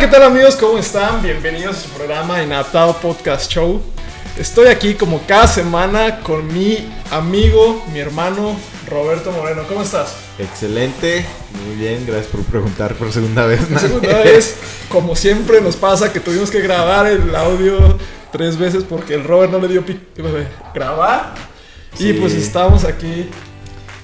¿qué tal amigos? ¿Cómo están? Bienvenidos a su programa Inadaptado Podcast Show. Estoy aquí como cada semana con mi amigo, mi hermano Roberto Moreno. ¿Cómo estás? Excelente, muy bien, gracias por preguntar por segunda vez. La segunda vez, como siempre nos pasa que tuvimos que grabar el audio tres veces porque el Robert no le dio pi- grabar. Y pues estamos aquí.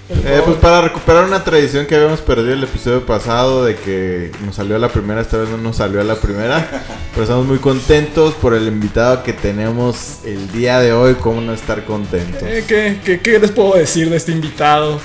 Eh, pues para recuperar una tradición que habíamos perdido el episodio pasado de que nos salió a la primera, esta vez no nos salió a la primera, pero estamos muy contentos por el invitado que tenemos el día de hoy, cómo no estar contentos. Eh, ¿qué, qué, qué les puedo decir de este invitado?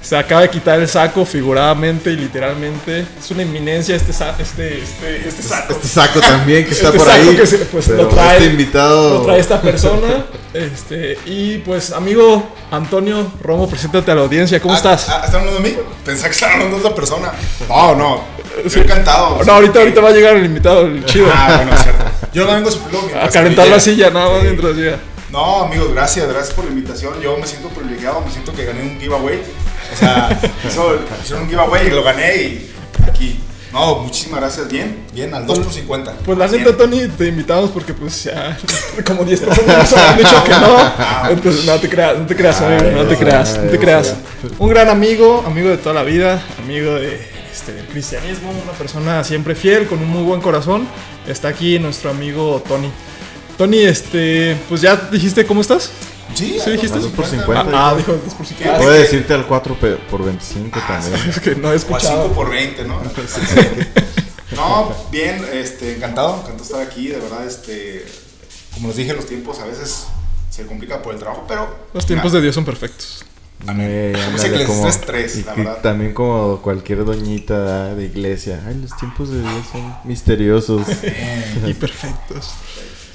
Se acaba de quitar el saco figuradamente y literalmente. Es una inminencia este, sa- este, este, este saco. Este saco también que está Este por saco ahí. que se- pues, pero lo trae- este invitado Lo trae esta persona. Este, y pues, amigo Antonio Romo, preséntate a la audiencia. ¿Cómo Ah, estás? ah, ¿Están hablando de mí? Pensé que estaban hablando de otra persona. No, no. Estoy encantado. no, ahorita, ahorita va a llegar el invitado, el chido. Ah, bueno, es cierto. Yo no vengo a a calentar la silla, nada más mientras llega. No, amigos, gracias. Gracias por la invitación. Yo me siento privilegiado. Me siento que gané un giveaway. O sea, hizo- hicieron un giveaway y lo gané y aquí. No, muchísimas gracias. Bien, bien, al 2 por 50. Pues la Bien. neta, Tony, te invitamos porque pues ya como 10 personas nos han dicho que no. Entonces no te creas, no te creas, amigo, no te creas, no te creas. Un gran amigo, amigo de toda la vida, amigo de, este, del cristianismo, una persona siempre fiel, con un muy buen corazón. Está aquí nuestro amigo Tony. Tony, este, pues ya dijiste cómo estás. Sí, ¿Sí dijiste? al 2 por 50. Ah, dijo el 2 por cinco. Ah, Puede decirte al 4 pe- por 25 Ah, también. es que no he O a escuchado. 5 por 20, ¿no? No, bien, este, encantado, encantado de estar aquí, de verdad, este, como les dije, los tiempos a veces se complica por el trabajo, pero... Los tiempos de Dios son perfectos. Amén. Les como- tres, la verdad. También como cualquier doñita de iglesia. Ay, los tiempos de Dios son misteriosos. Y perfectos.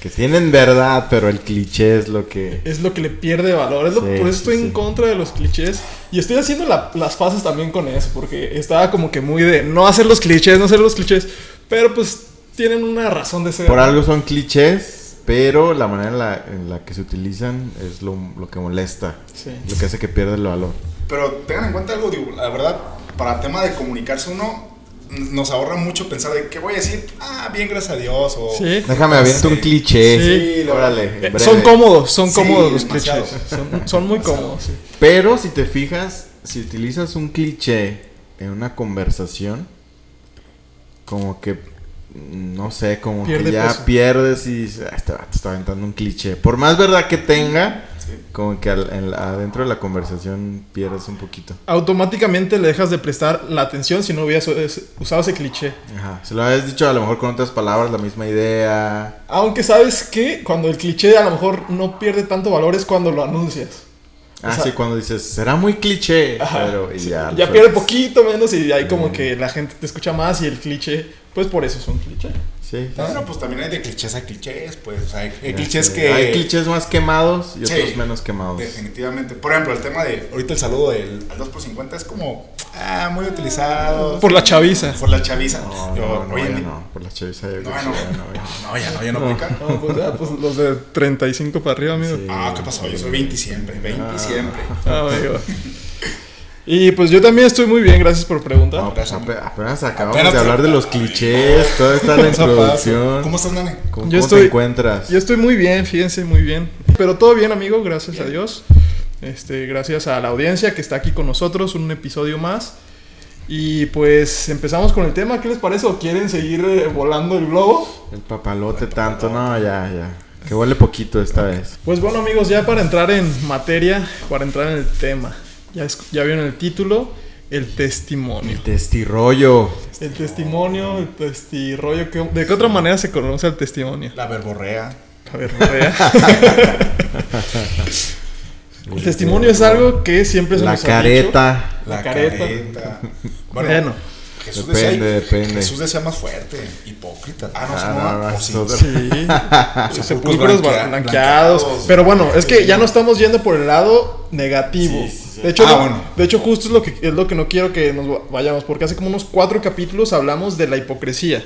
Que tienen verdad, pero el cliché es lo que... es lo que le pierde valor. Es lo, Sí, por eso estoy sí, en contra de los clichés. Y estoy haciendo la- las paces también con eso. Porque estaba como que muy de no hacer los clichés, no hacer los clichés. Pero pues tienen una razón de ser. Por algo son clichés, pero la manera en la, en la que se utilizan es lo, lo que molesta. Sí. Lo que hace que pierda el valor. Pero tengan en cuenta algo, digo, la verdad, para el tema de comunicarse uno, nos ahorra mucho pensar de qué voy a decir, ah, bien, gracias a Dios, o... Sí. Déjame aviento un cliché. Sí, órale. Eh, son cómodos, son Sí, cómodos los demasiado. clichés. Son, son muy cómodos. sí. Pero si te fijas, si utilizas un cliché en una conversación, como que, mm, no sé, como Pierde que ya peso. pierdes y dices, "Ah, este vato está aventando un cliché. Por más verdad que tenga, Sí. como que al- en adentro de la conversación pierdes un poquito. Automáticamente le dejas de prestar la atención si no hubieras us- usado ese cliché. Ajá. Se lo habías dicho a lo mejor con otras palabras, la misma idea. Aunque sabes que cuando el cliché a lo mejor no pierde tanto valor es cuando lo anuncias. Ah, O sea- sí, cuando dices, será muy cliché. Ajá, pero y sí, ya. pierde poquito menos y ahí como Mm. que la gente te escucha más y el cliché, pues por eso es un cliché. Sí. Bueno, pues también hay de clichés a clichés, pues, o sea, hay, hay clichés sé. que... Hay clichés más quemados y Sí. otros menos quemados. Definitivamente. Por ejemplo, el tema de, ahorita el saludo del al 2 por 50 es como, ah, muy utilizado. Por la chaviza. Por la chaviza. No, Yo, no, en ya no. Por la chaviza ya No, ya no, ya. no, ya no, ya no, No. aplica. No, pues, ya, pues los de 35 para arriba, amigo. Sí. Ah, ¿qué pasó? Yo soy 20 siempre, 20 Ah. siempre. Ah, amigo. Y pues yo también estoy muy bien, gracias por preguntar. No, pues ape- apenas acabamos Apenas de hablar de los clichés, toda esta la introducción. ¿Cómo estás, nene? ¿Cómo, Yo cómo estoy- te encuentras? Yo estoy muy bien, fíjense, muy bien. Pero todo bien, amigo, gracias a Dios. Este, gracias a la audiencia que está aquí con nosotros, un episodio más. Y pues empezamos con el tema, ¿qué les parece? ¿O quieren seguir eh, volando el globo? El papalote tanto, no, ya, ya. Que huele poquito esta vez. Pues bueno amigos, ya para entrar en materia, para entrar en el tema, ya, es- ya vieron el título, el testimonio. Testirollo. El testimonio, el testirollo, ¿qué- ¿de qué otra manera se conoce el testimonio? La verborrea. A ver, vea. El testimonio es algo que siempre se La nos ha careta. La La, careta. careta. dicho. Bueno, Bueno, Jesús Depende, decía, depende. Jesús decía más fuerte, hipócrita. Ah, no, Ah, no, no, va. no, ¿O es sí? sí. Sepulcros blanquea- blanqueados. blanqueados. Pero bueno, es que ya no estamos yendo por el lado negativo. Sí, sí. De hecho, Ah, no- bueno. de hecho justo es lo que es lo que no quiero que nos vayamos, porque hace como unos cuatro capítulos hablamos de la hipocresía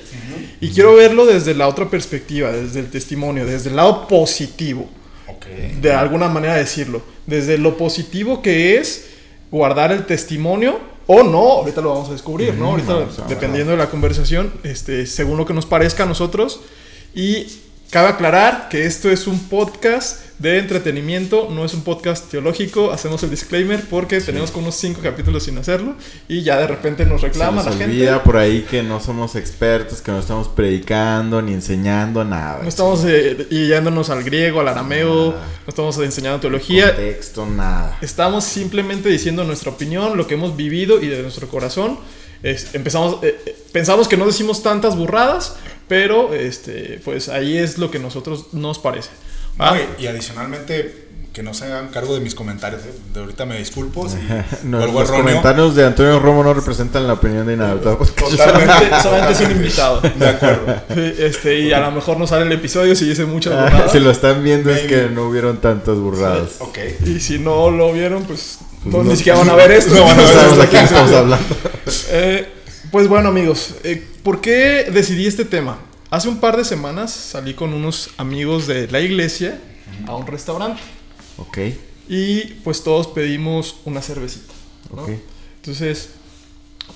y quiero verlo desde la otra perspectiva, desde el testimonio, desde el lado positivo. Ok. de alguna manera decirlo. Desde lo positivo que es guardar el testimonio O no, ahorita lo vamos a descubrir, ¿no? Ahorita, dependiendo de la conversación, este, según lo que nos parezca a nosotros. Y cabe aclarar que esto es un podcast de entretenimiento, no es un podcast teológico. Hacemos el disclaimer porque tenemos como unos cinco capítulos sin hacerlo y ya de repente nos Se reclama nos la gente. olvida por ahí que no somos expertos, que no estamos predicando ni enseñando nada. No estamos eh, yéndonos al griego, al arameo, Nada. no estamos enseñando teología. Contexto, nada. Estamos simplemente diciendo nuestra opinión, lo que hemos vivido y de nuestro corazón. Es- empezamos, eh, eh, pensamos que no decimos tantas burradas, pero este, pues ahí es lo que nosotros nos parece. No, ¿va? y, y adicionalmente, que no se hagan cargo de mis comentarios. ¿eh? De ahorita me disculpo. Si No, vuelvo los erróneo. comentarios de Antonio Romo no representan la opinión de Inadaptado. Solamente, solamente es un invitado. De acuerdo. Este, y a lo mejor no sale el episodio si dice muchas burradas. si lo están viendo es que no hubieron tantas burradas. Ok. Y si no lo vieron, pues, no, no- ni siquiera van a ver esto. no van a No ver sabemos esto. de quién estamos hablando. Eh, pues bueno, amigos, eh, ¿por qué decidí este tema? Hace un par de semanas salí con unos amigos de la iglesia a un restaurante Ok, y pues todos pedimos una cervecita. ¿no? ok. Entonces,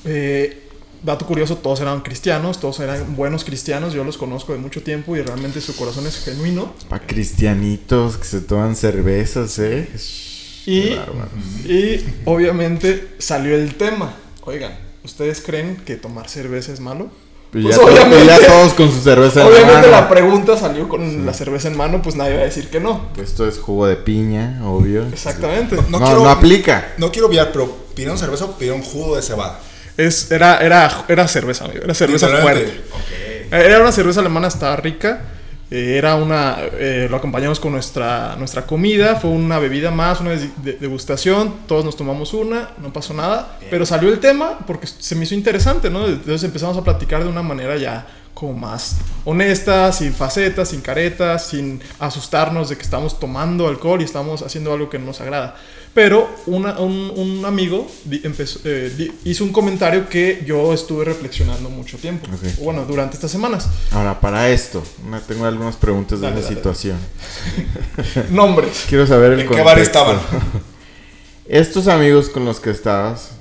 eh, dato curioso, todos eran cristianos, todos eran buenos cristianos, yo los conozco de mucho tiempo y realmente su corazón es genuino. Para cristianitos que se toman cervezas, ¿eh? Y, y obviamente salió el tema. Oigan, ¿ustedes creen que tomar cerveza es malo? Pues ya, obviamente- ya todos con su cerveza en Obviamente mano. la pregunta salió con la cerveza en mano, pues nadie va a decir que no. Esto es jugo de piña, obvio. Exactamente. No, No quiero- no aplica. No quiero obviar, pero pidieron cerveza o pidieron jugo de cebada. Es, era, era, era cerveza, amigo. Era cerveza fuerte. Era una cerveza alemana, estaba rica. Eh, era una. eh, lo acompañamos con nuestra, nuestra comida. Fue una bebida más, una degustación. Todos nos tomamos una, no pasó nada. Pero salió el tema porque se me hizo interesante, ¿no? Entonces empezamos a platicar de una manera ya como más honesta, sin facetas, sin caretas, sin asustarnos de que estamos tomando alcohol y estamos haciendo algo que no nos agrada. Pero una- un, un amigo di- empezó- eh, di- hizo un comentario que yo estuve reflexionando mucho tiempo. Bueno, durante estas semanas. Ahora, para esto, tengo algunas preguntas de Dale, esa dale. situación. Nombres. Quiero saber el ¿En qué bar contexto. estaban? Estos amigos con los que estabas,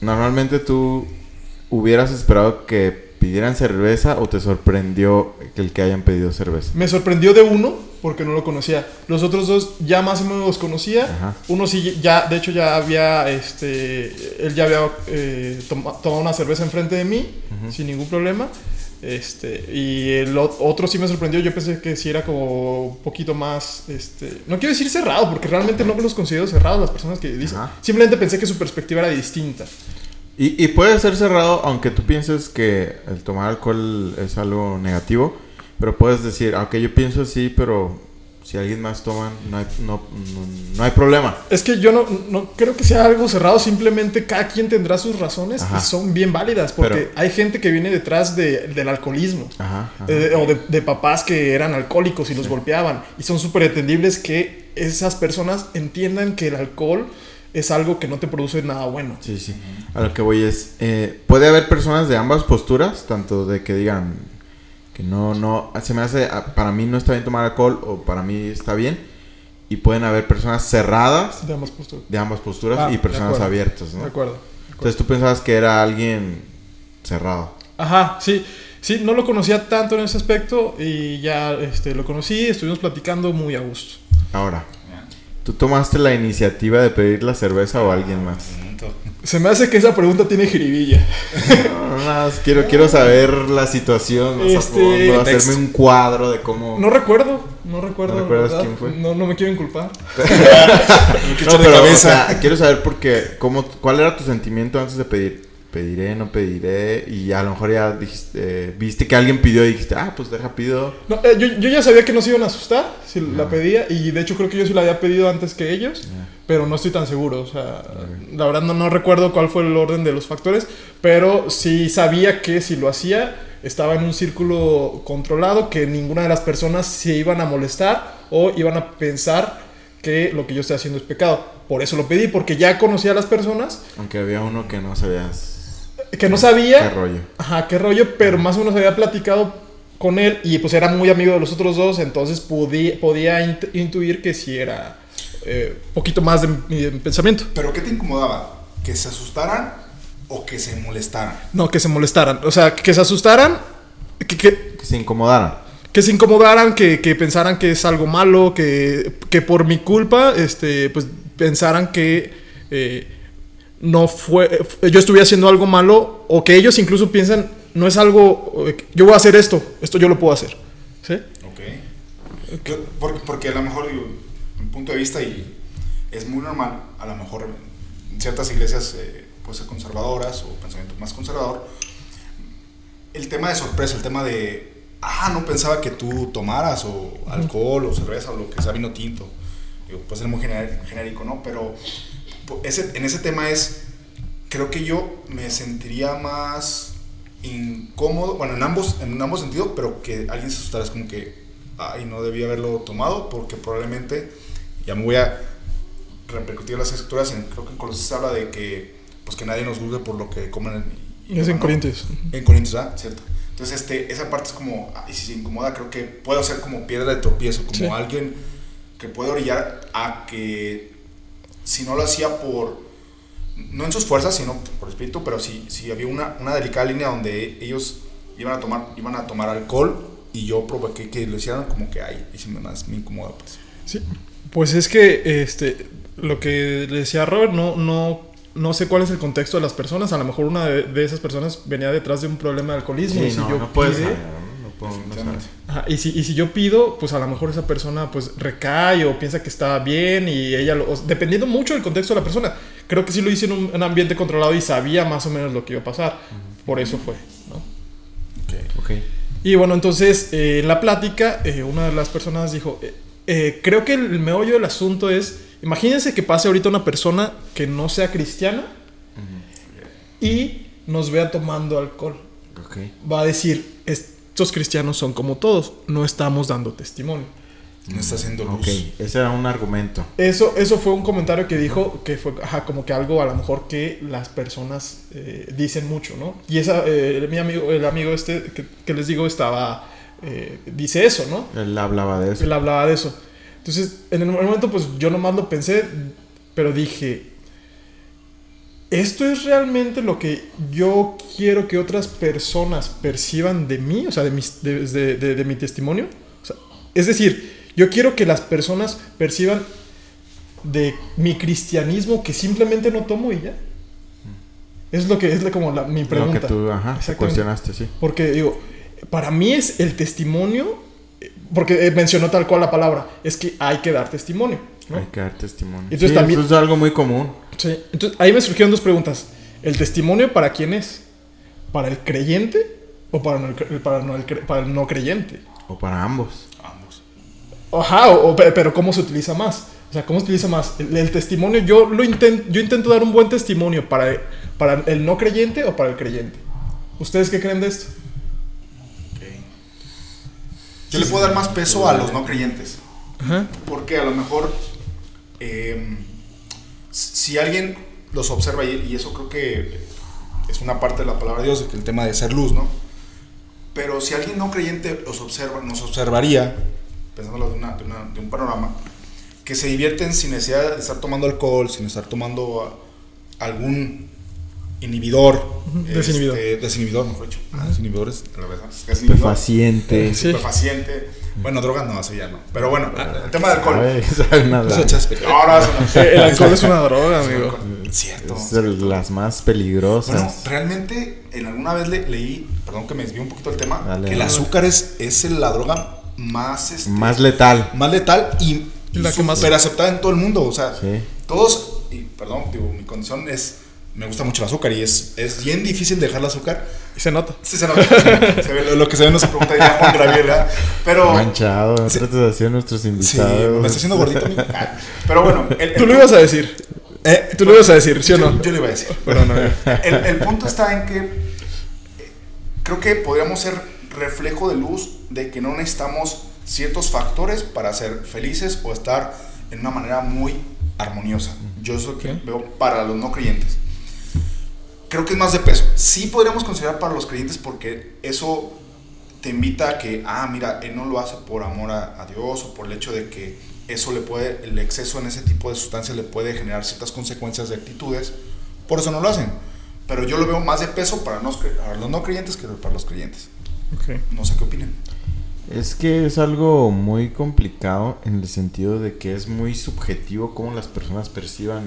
normalmente tú hubieras esperado que pidieran cerveza o te sorprendió el que hayan pedido cerveza. Me sorprendió de uno porque no lo conocía. Los otros dos ya más o menos los conocía. Ajá. Uno sí, ya, de hecho ya había, este, él ya había eh, toma- tomado una cerveza enfrente de mí sin ningún problema. Este, y el ot- otro sí me sorprendió. Yo pensé que sí era como un poquito más, este, no quiero decir cerrado porque realmente no los considero cerrados las personas que dicen. Ajá. Simplemente pensé que su perspectiva era distinta. Y, y puede ser cerrado aunque tú pienses que el tomar alcohol es algo negativo, pero puedes decir, aunque yo pienso así, pero si alguien más toma, no hay, no, no, no hay problema. Es que yo no, no creo que sea algo cerrado, simplemente cada quien tendrá sus razones Ajá. y son bien válidas, porque Pero- hay gente que viene detrás de- del alcoholismo. Ajá. ajá. eh, o de, de papás que eran alcohólicos y los golpeaban. Y son súper entendibles que esas personas entiendan que el alcohol es algo que no te produce nada bueno. Sí, sí. A lo que voy es, eh, puede haber personas de ambas posturas, tanto de que digan que no, no, se me hace, ah, para mí no está bien tomar alcohol o para mí está bien, y pueden haber personas cerradas De ambas posturas. de ambas posturas Ah, y de personas acuerdo. abiertas, De ¿no? acuerdo. Entonces tú pensabas que era alguien cerrado. Ajá, sí. Sí, no lo conocía tanto en ese aspecto y ya este, lo conocí, estuvimos platicando muy a gusto. Ahora, ¿tú tomaste la iniciativa de pedir la cerveza o alguien más? Se me hace que esa pregunta tiene jiribilla. No, nada más quiero, quiero saber la situación más a Este, fondo, contexto. hacerme un cuadro de cómo... No recuerdo, no recuerdo. ¿No recuerdas quién fue? No, no me quiero inculpar. No, pero, o sea, quiero saber porque, cómo, ¿cuál era tu sentimiento antes de pedir? Pediré, no pediré, y a lo mejor ya dijiste, eh, viste que alguien pidió y dijiste, ah, pues deja pido. No, eh, yo, yo ya sabía que no se iban a asustar si la pedía y de hecho creo que yo sí la había pedido antes que ellos, pero no estoy tan seguro. O sea, la verdad no, no recuerdo cuál fue el orden de los factores, pero sí sabía que si lo hacía estaba en un círculo controlado, que ninguna de las personas se iban a molestar o iban a pensar que lo que yo estoy haciendo es pecado. Por eso lo pedí, porque ya conocía a las personas Aunque había uno que no sabías que no sabía qué rollo. Ajá, qué rollo, pero más o menos había platicado con él y pues era muy amigo de los otros dos, entonces podí- podía int- intuir que sí era eh, poquito más de mi de mi pensamiento. ¿Pero qué te incomodaba? ¿Que se asustaran o que se molestaran? No, que se molestaran. O sea, que se asustaran, que, que, Que se incomodaran. que se incomodaran, que, que pensaran que es algo malo, que, que por mi culpa, este, pues pensaran que eh, no fue, yo estuve haciendo algo malo, o que ellos incluso piensan, no es algo, eh, yo voy a hacer esto, esto yo lo puedo hacer. ¿Sí? Ok. Porque, porque a lo mejor, digo, mi punto de vista, y es muy normal, a lo mejor en ciertas iglesias, eh, pues conservadoras o pensamiento más conservador, el tema de sorpresa, el tema de, ah, no pensaba que tú tomaras o alcohol o cerveza o lo que sea vino tinto. Digo, puede ser muy genérico, ¿no? Pero ese, en ese tema es, creo que yo me sentiría más incómodo, bueno, en ambos, en ambos sentidos, pero que alguien se asustara, es como que, ay, no debía haberlo tomado porque probablemente, ya me voy a repercutir las escrituras, en, creo que en Colosenses habla de que, pues que nadie nos juzgue por lo que comen y, y Es en. Corintios. En Corintios, ¿verdad? Cierto. Entonces, este, esa parte es como, y si se incomoda, creo que puede ser como piedra de tropiezo, como Sí. alguien que puede orillar a que si no lo hacía por, no en sus fuerzas, sino por espíritu, pero si, si había una, una delicada línea donde ellos iban a tomar, iban a tomar alcohol y yo provoqué que lo hicieran, como que ay, y se me, más me incomoda, pues. Sí. Pues es que este lo que le decía Robert, no, no, no sé cuál es el contexto de las personas. A lo mejor una de, de esas personas venía detrás de un problema de alcoholismo. y Sí, si no, yo no puedes pide- Ajá, y, si, y si yo pido, pues a lo mejor esa persona pues recae o piensa que está bien y ella, lo, o- dependiendo mucho del contexto de la persona, creo que sí lo hice en un, un ambiente controlado y sabía más o menos lo que iba a pasar. Por eso fue, ¿no? Ok. Y bueno, entonces eh, en la plática eh, una de las personas dijo, eh, eh, creo que el meollo del asunto es, imagínense que pase ahorita una persona que no sea cristiana y nos vea tomando alcohol. Ok. Va a decir, estos cristianos son como todos, no estamos dando testimonio. No está haciendo luz. Ok, ese era un argumento. Eso, eso fue un comentario que dijo que fue ajá, como que algo a lo mejor que las personas eh, dicen mucho, ¿no? Y esa, eh, mi amigo, el amigo este que, que les digo estaba, eh, dice eso, ¿no? Él hablaba de eso. Él hablaba de eso. Entonces, en el momento, pues yo nomás lo pensé, pero dije, ¿esto es realmente lo que yo quiero que otras personas perciban de mí? O sea, de, mis, de, de- de- de mi testimonio. O sea, es decir, yo quiero que las personas perciban de mi cristianismo que simplemente no tomo y ya. Es lo que es como la- mi pregunta. Lo que tú, ajá, cuestionaste, sí. Porque digo, para mí es el testimonio, eh, porque eh, mencionó tal cual la palabra, es que hay que dar testimonio. ¿no? Hay que dar testimonio. Entonces sí, también- eso es algo muy común. Sí, Entonces ahí me surgieron dos preguntas. ¿El testimonio para quién es? ¿Para el creyente o para, no el, para, no el cre- para el no creyente? O para ambos. Ambos. Ajá, o- o pe- pero ¿cómo se utiliza más? O sea, ¿cómo se utiliza más? El, el testimonio, yo, lo intento, yo intento dar un buen testimonio para, para el no creyente o para el creyente. ¿Ustedes qué creen de esto? Yo le puedo dar más peso a los no creyentes. Ajá. Porque a lo mejor eh, si alguien los observa, y, eso creo que es una parte de la palabra de Dios, que el tema de ser luz, ¿no? Pero si alguien no creyente los observa, nos observaría, pensándolo de, una- de una- de un panorama, que se divierten sin necesidad de estar tomando alcohol, sin estar tomando ah, algún inhibidor. Ujú, desinhibidor. este, desinhibidor, mejor dicho. Ah, desinhibidores, a la. Desinhibidor. Estupefaciente. Sí. Estupefaciente. Bueno, drogas no, eso ya no. Pero bueno, el tema del alcohol. El alcohol es una droga, amigo. Cierto. Es de las más peligrosas. Bueno, realmente, en alguna vez le- leí, perdón que me desvío un poquito del tema, Dale, que el azúcar es, es la droga más, este, más letal. más letal y, y La que más- súper aceptada en todo el mundo. O sea, Sí. todos, y perdón, digo, mi condición es, me gusta mucho el azúcar y es, es bien difícil dejar el azúcar. Y se nota. Sí, se nota. Se ve lo, lo que se ve no se pregunta ya Juan Graviela. Pero. Manchado. No Sí. trates de hacer a nuestros Sí, invitados. me está haciendo gordito. Ah, Pero bueno. el- el- Tú lo ibas a decir. eh, Tú lo ibas a decir, ¿sí o yo, no? yo le iba a decir. Pero no. El, el punto está en que eh, creo que podríamos ser reflejo de luz de que no necesitamos ciertos factores para ser felices o estar en una manera muy armoniosa. Yo eso que veo para los no creyentes. Creo que es más de peso. Sí podríamos considerar para los creyentes porque eso te invita a que, ah, mira, él no lo hace por amor a, a Dios o por el hecho de que eso le puede, el exceso en ese tipo de sustancias le puede generar ciertas consecuencias de actitudes. Por eso no lo hacen. Pero yo lo veo más de peso para, nos- para los no creyentes que para los creyentes. No sé qué opinan. Es que es algo muy complicado en el sentido de que es muy subjetivo cómo las personas perciban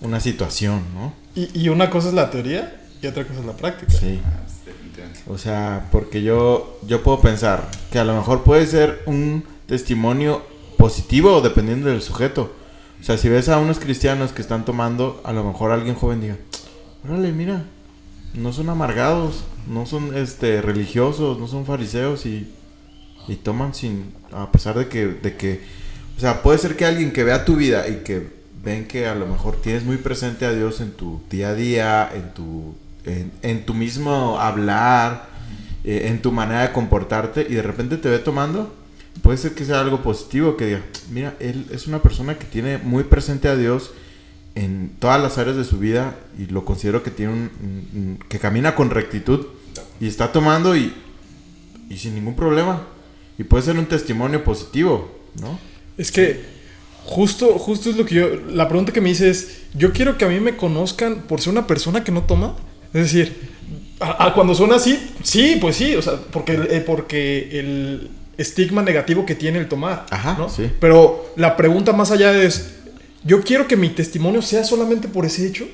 una situación, ¿no? Y, y una cosa es la teoría y otra cosa es la práctica. Sí. Ah. O sea, porque yo, yo puedo pensar que a lo mejor puede ser un testimonio positivo dependiendo del sujeto. O sea, si ves a unos cristianos que están tomando, a lo mejor alguien joven diga, órale, mira, no son amargados, no son este religiosos, no son fariseos y, y toman sin, a pesar de que, de que, o sea, puede ser que alguien que vea tu vida y que ven que a lo mejor tienes muy presente a Dios en tu día a día, en tu, en, en tu mismo hablar, eh, en tu manera de comportarte y de repente te ve tomando, puede ser que sea algo positivo, que diga, mira, él es una persona que tiene muy presente a Dios en todas las áreas de su vida y lo considero que tiene un, un- un- que camina con rectitud y está tomando y, y sin ningún problema y puede ser un testimonio positivo, ¿no? Es que justo, justo es lo que yo. La pregunta que me hice es: Yo quiero que a mí me conozcan por ser una persona que no toma. Es decir, a, a cuando suena así, sí, pues sí, o sea, porque, eh, porque el estigma negativo que tiene el tomar. Ajá, ¿no? sí. Pero la pregunta más allá es: Yo quiero que mi testimonio sea solamente por ese hecho.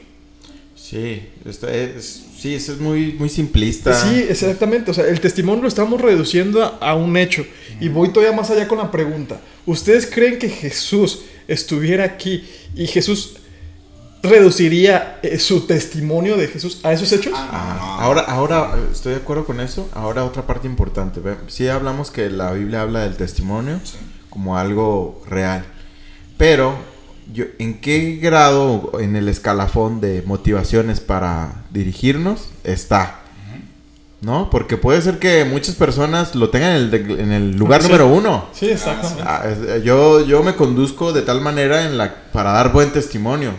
Sí, esta es, sí, eso es muy, muy simplista. Sí, exactamente. O sea, el testimonio lo estamos reduciendo a, a un hecho. Y voy todavía más allá con la pregunta. ¿Ustedes creen que Jesús estuviera aquí y Jesús reduciría eh, su testimonio de Jesús a esos hechos? Ah, ahora, ahora estoy de acuerdo con eso. Ahora otra parte importante. Sí hablamos que la Biblia habla del testimonio Sí. como algo real. Pero, yo, ¿en qué grado en el escalafón de motivaciones para dirigirnos está? ¿No? Porque puede ser que muchas personas lo tengan en el, de- en el lugar Sí. número uno. Sí, exactamente. Ah, es- yo, yo me conduzco de tal manera en la, para dar buen testimonio.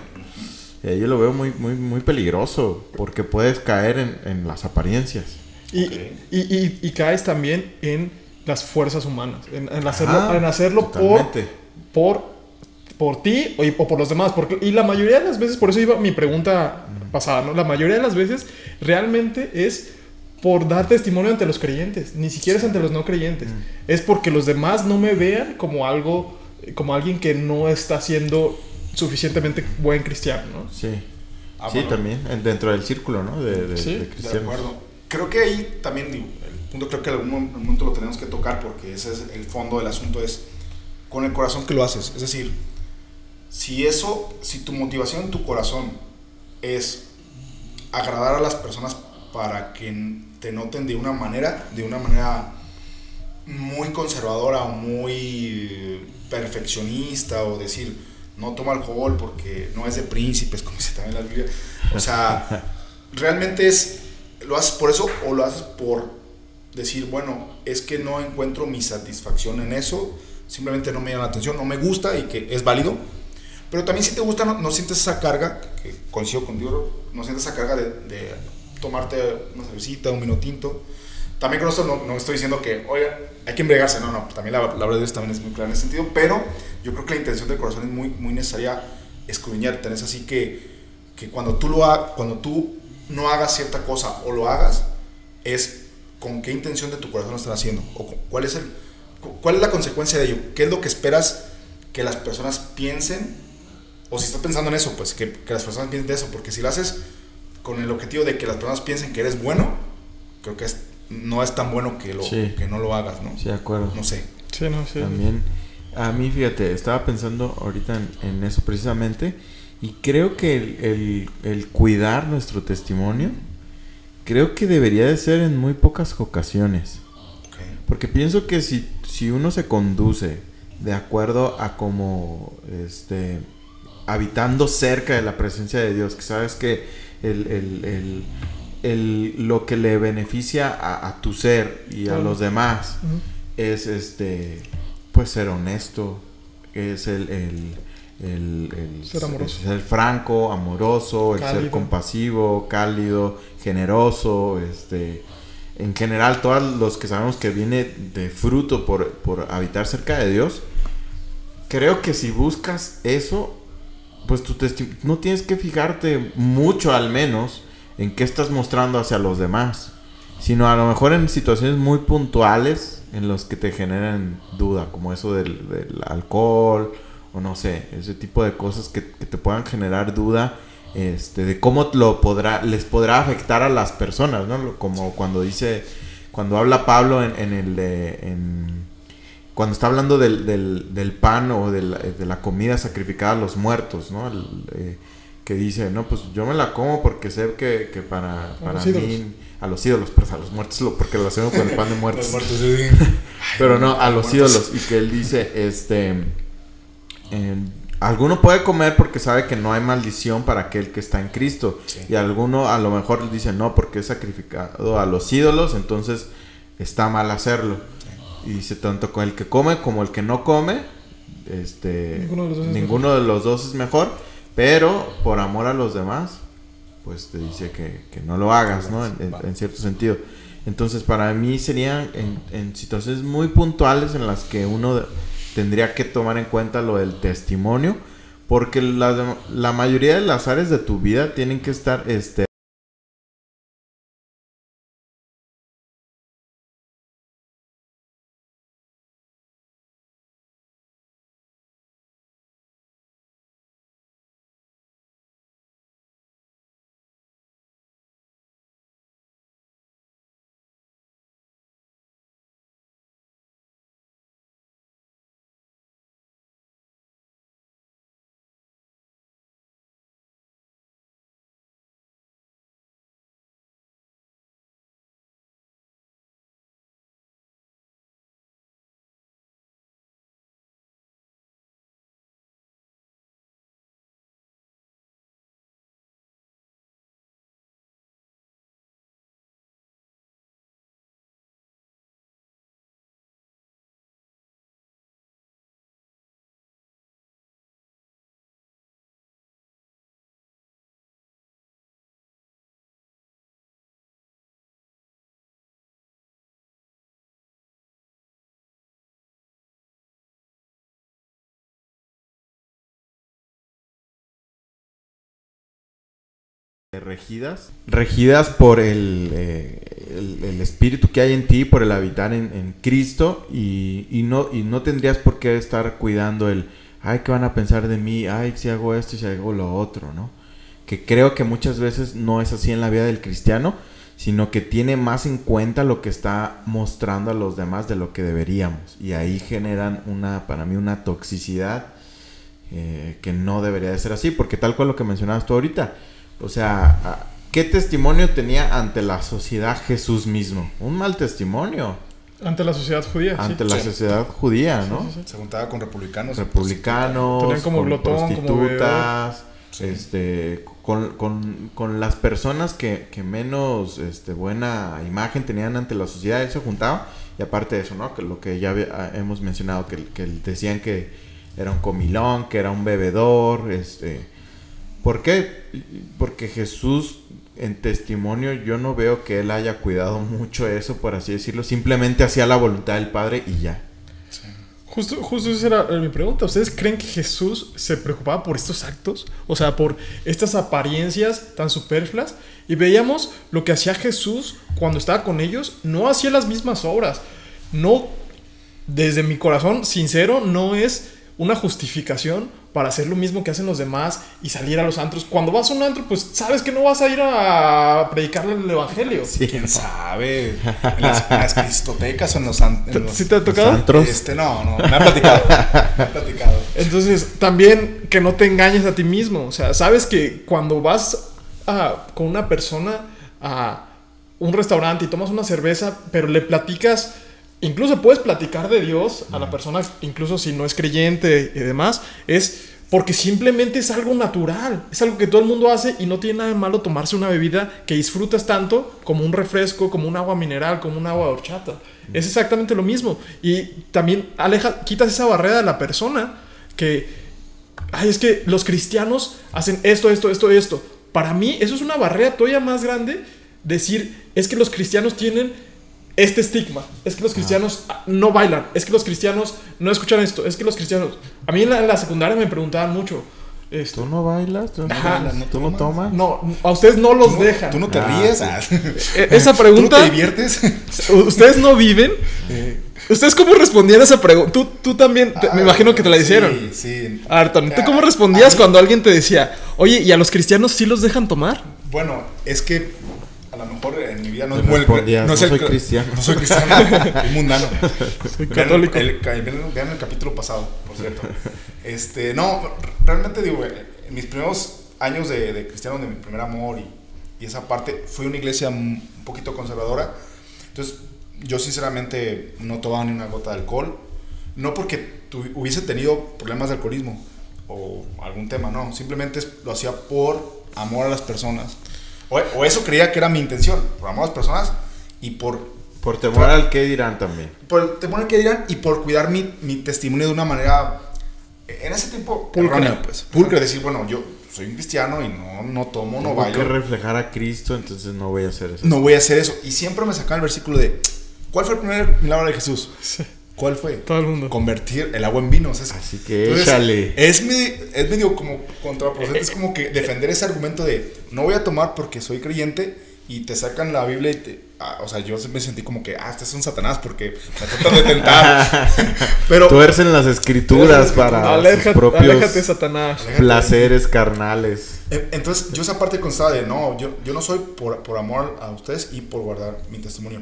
Eh, yo lo veo muy, muy, muy peligroso porque puedes caer en, en las apariencias. Y, Ok. y, y- y caes también en las fuerzas humanas, en, en hacerlo, Ajá, en hacerlo por, por, por ti o, o por los demás. Porque, y la mayoría de las veces, por eso iba mi pregunta pasada, ¿no? La mayoría de las veces realmente es por dar testimonio ante los creyentes, ni siquiera es ante los no creyentes. Es porque los demás no me vean como algo, como alguien que no está siendo suficientemente buen cristiano, ¿no? Sí. Ah, sí, bueno. también, en- dentro del círculo, ¿no? De, de- Sí, de de De cristianos. acuerdo. Creo que ahí también, digo, el punto creo que en algún mo- momento lo tenemos que tocar porque ese es el fondo del asunto, es con el corazón que lo haces. Es decir, si eso, si tu motivación en tu corazón es agradar a las personas para que te noten de una manera, de una manera muy conservadora o muy perfeccionista o decir no toma alcohol porque no es de príncipes como dice también la Biblia. O sea realmente es lo haces por eso o lo haces por decir bueno es que no encuentro mi satisfacción en eso simplemente no me llama la atención no me gusta y que es válido pero también si te gusta no, no sientes esa carga que coincido contigo no sientes esa carga de, de tomarte una cervecita un vino tinto también con esto no, no estoy diciendo que, oiga, hay que embriagarse, no, no, también la, la verdad de Dios también es muy clara en ese sentido, pero yo creo que la intención del corazón es muy, muy necesaria escudriñar, tenés así que, que cuando, tú lo ha- cuando tú no hagas cierta cosa o lo hagas, es con qué intención de tu corazón lo están haciendo, o cu- cuál es, el, cu- cuál es la consecuencia de ello, qué es lo que esperas que las personas piensen, o si estás pensando en eso, pues que, que las personas piensen de eso, porque si lo haces con el objetivo de que las personas piensen que eres bueno, creo que es, no es tan bueno que, lo, Sí. que no lo hagas, ¿no? Sí, de acuerdo. No sé. Sí, no, sí. También, a mí, fíjate, estaba pensando ahorita en, en eso precisamente y creo que el, el- el cuidar nuestro testimonio, creo que debería de ser en muy pocas ocasiones. Porque pienso que si, si uno se conduce de acuerdo a como, este, habitando cerca de la presencia de Dios, que sabes que el, el- el- el- lo que le beneficia a, a tu ser y a los demás es este pues ser honesto es el el, el- el- Ser amoroso. ser franco amoroso el ser compasivo cálido generoso este en general todos los que sabemos que viene de fruto por, por habitar cerca de Dios creo que si buscas eso pues tu testi- no tienes que fijarte mucho al menos en qué estás mostrando hacia los demás, sino a lo mejor en situaciones muy puntuales en los que te generan duda, como eso del, del alcohol o no sé, ese tipo de cosas que, te puedan generar duda este, de cómo lo podrá, les podrá afectar a las personas, ¿no? Como cuando dice, cuando habla Pablo en, en el cuando está hablando del, del, del pan o de la, de la, comida sacrificada a los muertos, ¿no? El, eh, que dice, no, pues yo me la como porque sé que, que para, para los mí, ídolos. a los ídolos, pero a los muertos, lo- porque lo hacemos con el pan de muertos. Pero no, a los ídolos. Y que él dice, este... eh, alguno puede comer porque sabe que no hay maldición para aquel que está en Cristo. Sí. Y alguno a lo mejor dice, no, porque es sacrificado a los ídolos, entonces está mal hacerlo. Y dice, tanto con el que come como el que no come, este, Ninguno de los dos es ninguno de los dos es mejor, pero por amor a los demás, pues te dice que, que no lo hagas, ¿no? En, en- en cierto sentido. Entonces, para mí serían en, en situaciones muy puntuales en las que uno de- tendría que tomar en cuenta lo del testimonio, porque la, la mayoría de las áreas de tu vida tienen que estar este, regidas. Regidas por el, eh, el, el espíritu que hay en ti, por el habitar en, en Cristo y, y no, y no tendrías por qué estar cuidando el, ay, ¿qué van a pensar de mí? Ay, si hago esto y si hago lo otro, ¿no? Que creo que muchas veces no es así en la vida del cristiano, sino que tiene más en cuenta lo que está mostrando a los demás de lo que deberíamos. Y ahí generan una, para mí, una toxicidad eh, que no debería de ser así, porque tal cual lo que mencionabas tú ahorita, o sea, ¿qué testimonio tenía ante la sociedad Jesús mismo? Un mal testimonio Ante la sociedad judía. sí. ante la Sí. sociedad judía, ¿no? sí, sí. Se juntaba con republicanos. Republicanos, Tenían como con glotón, prostitutas, este, con, con- con las personas que, que menos este, buena imagen tenían ante la sociedad, él se juntaba. Y aparte de eso, ¿no? Que lo que ya había- ah, hemos mencionado, que, que decían que era un comilón, que era un bebedor, este... ¿Por qué? Porque Jesús, en testimonio, yo no veo que él haya cuidado mucho eso, por así decirlo. Simplemente hacía la voluntad del Padre y ya. Justo, justo esa era mi pregunta. ¿Ustedes creen que Jesús se preocupaba por estos actos? O sea, por estas apariencias tan superfluas. Y veíamos lo que hacía Jesús cuando estaba con ellos. No hacía las mismas obras. No, desde mi corazón sincero, no es una justificación para hacer lo mismo que hacen los demás y salir a los antros. Cuando vas a un antro, pues sabes que no vas a ir a predicarle el evangelio. Sí, ¿Quién sabe? En las, en las cristotecas o en los... an- en los- ¿Sí te ha tocado? antros. Este, no, no, me han platicado. Me han platicado. Entonces, también que no te engañes a ti mismo. O sea, sabes que cuando vas a- con una persona a un restaurante y tomas una cerveza, pero le platicas, incluso puedes platicar de Dios a la persona, incluso si no es creyente y demás, es porque simplemente es algo natural, es algo que todo el mundo hace y no tiene nada de malo tomarse una bebida que disfrutas tanto como un refresco, como un agua mineral, como un agua de horchata. Es exactamente lo mismo. Y también aleja, quitas esa barrera de la persona que, ay, es que los cristianos hacen esto, esto, esto, esto. Para mí eso es una barrera todavía más grande, decir, es que los cristianos tienen este estigma, es que los cristianos ah, no bailan, es que los cristianos no escuchan esto, es que los cristianos... A mí en la, en la secundaria me preguntaban mucho, Este, ¿Tú no bailas? ¿Tú no, Ajá. bailas? ¿Tú no tomas? no, a ustedes no los ¿Tú no- dejan. ¿Tú no te Ah, ríes? Ah. E- Esa ¿Tú no pregunta, te diviertes? ustedes no viven. ¿Ustedes cómo respondían a esa pregunta? Tú, tú también, te- me Ah, imagino que te la hicieron. Sí, sí. Arton, ¿tú Ah, cómo a respondías cuando alguien te decía, oye, ¿y a los cristianos sí los dejan tomar? Bueno, es que a lo mejor en mi vida no respondías, es "No soy cristiano". No soy cristiano, soy mundano. Soy Vean católico. El, ca- vean, vean el capítulo pasado, por cierto. Este, no, realmente digo, eh, en mis primeros años de, de cristiano, de mi primer amor y, y esa parte, fui a una iglesia un poquito conservadora. Entonces, yo sinceramente no tomaba ni una gota de alcohol. No porque tu- hubiese tenido problemas de alcoholismo o algún tema, no. Simplemente lo hacía por amor a las personas. O, o eso creía que era mi intención, por amor a las personas y por Por temor al que dirán también. por temor al que dirán y por cuidar mi, mi testimonio de una manera en ese tiempo Pulcra. errónea, pues pulcra decir bueno yo soy un cristiano y no no tomo no Tengo que bailo reflejar a Cristo, entonces no voy a hacer eso. no voy a hacer eso y siempre me sacaba el versículo de ¿cuál fue el primer milagro de Jesús? ¿Cuál fue? Todo el mundo. convertir el agua en vino o sea, es- Así que échale. es medio, es medio como contraproducente es como que defender ese argumento de no voy a tomar porque soy creyente y te sacan la Biblia y te, ah, o sea, yo me sentí como que, ah, este es un satanás porque me tratan de tentar. Pero, Tuercen las escrituras para sus Aléjate, propios aléjate, Satanás. placeres carnales. En- Entonces, yo esa parte constaba de no, yo, yo no soy por, por amor a ustedes y por guardar mi testimonio.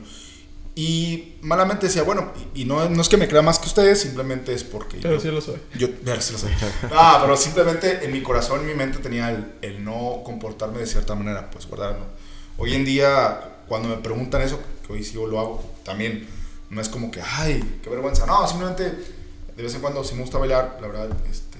Y malamente decía, bueno, y, y no, no es que me crea más que ustedes, simplemente es porque. Pero yo, sí lo soy. yo- ver, sí lo sé. Ah, pero simplemente en mi corazón, en mi mente tenía el, el no comportarme de cierta manera, pues guardarlo. Hoy en día, cuando me preguntan eso, que hoy sí yo lo hago, también no es como que, ay, qué vergüenza. No, simplemente de vez en cuando sí me gusta bailar, la verdad, este,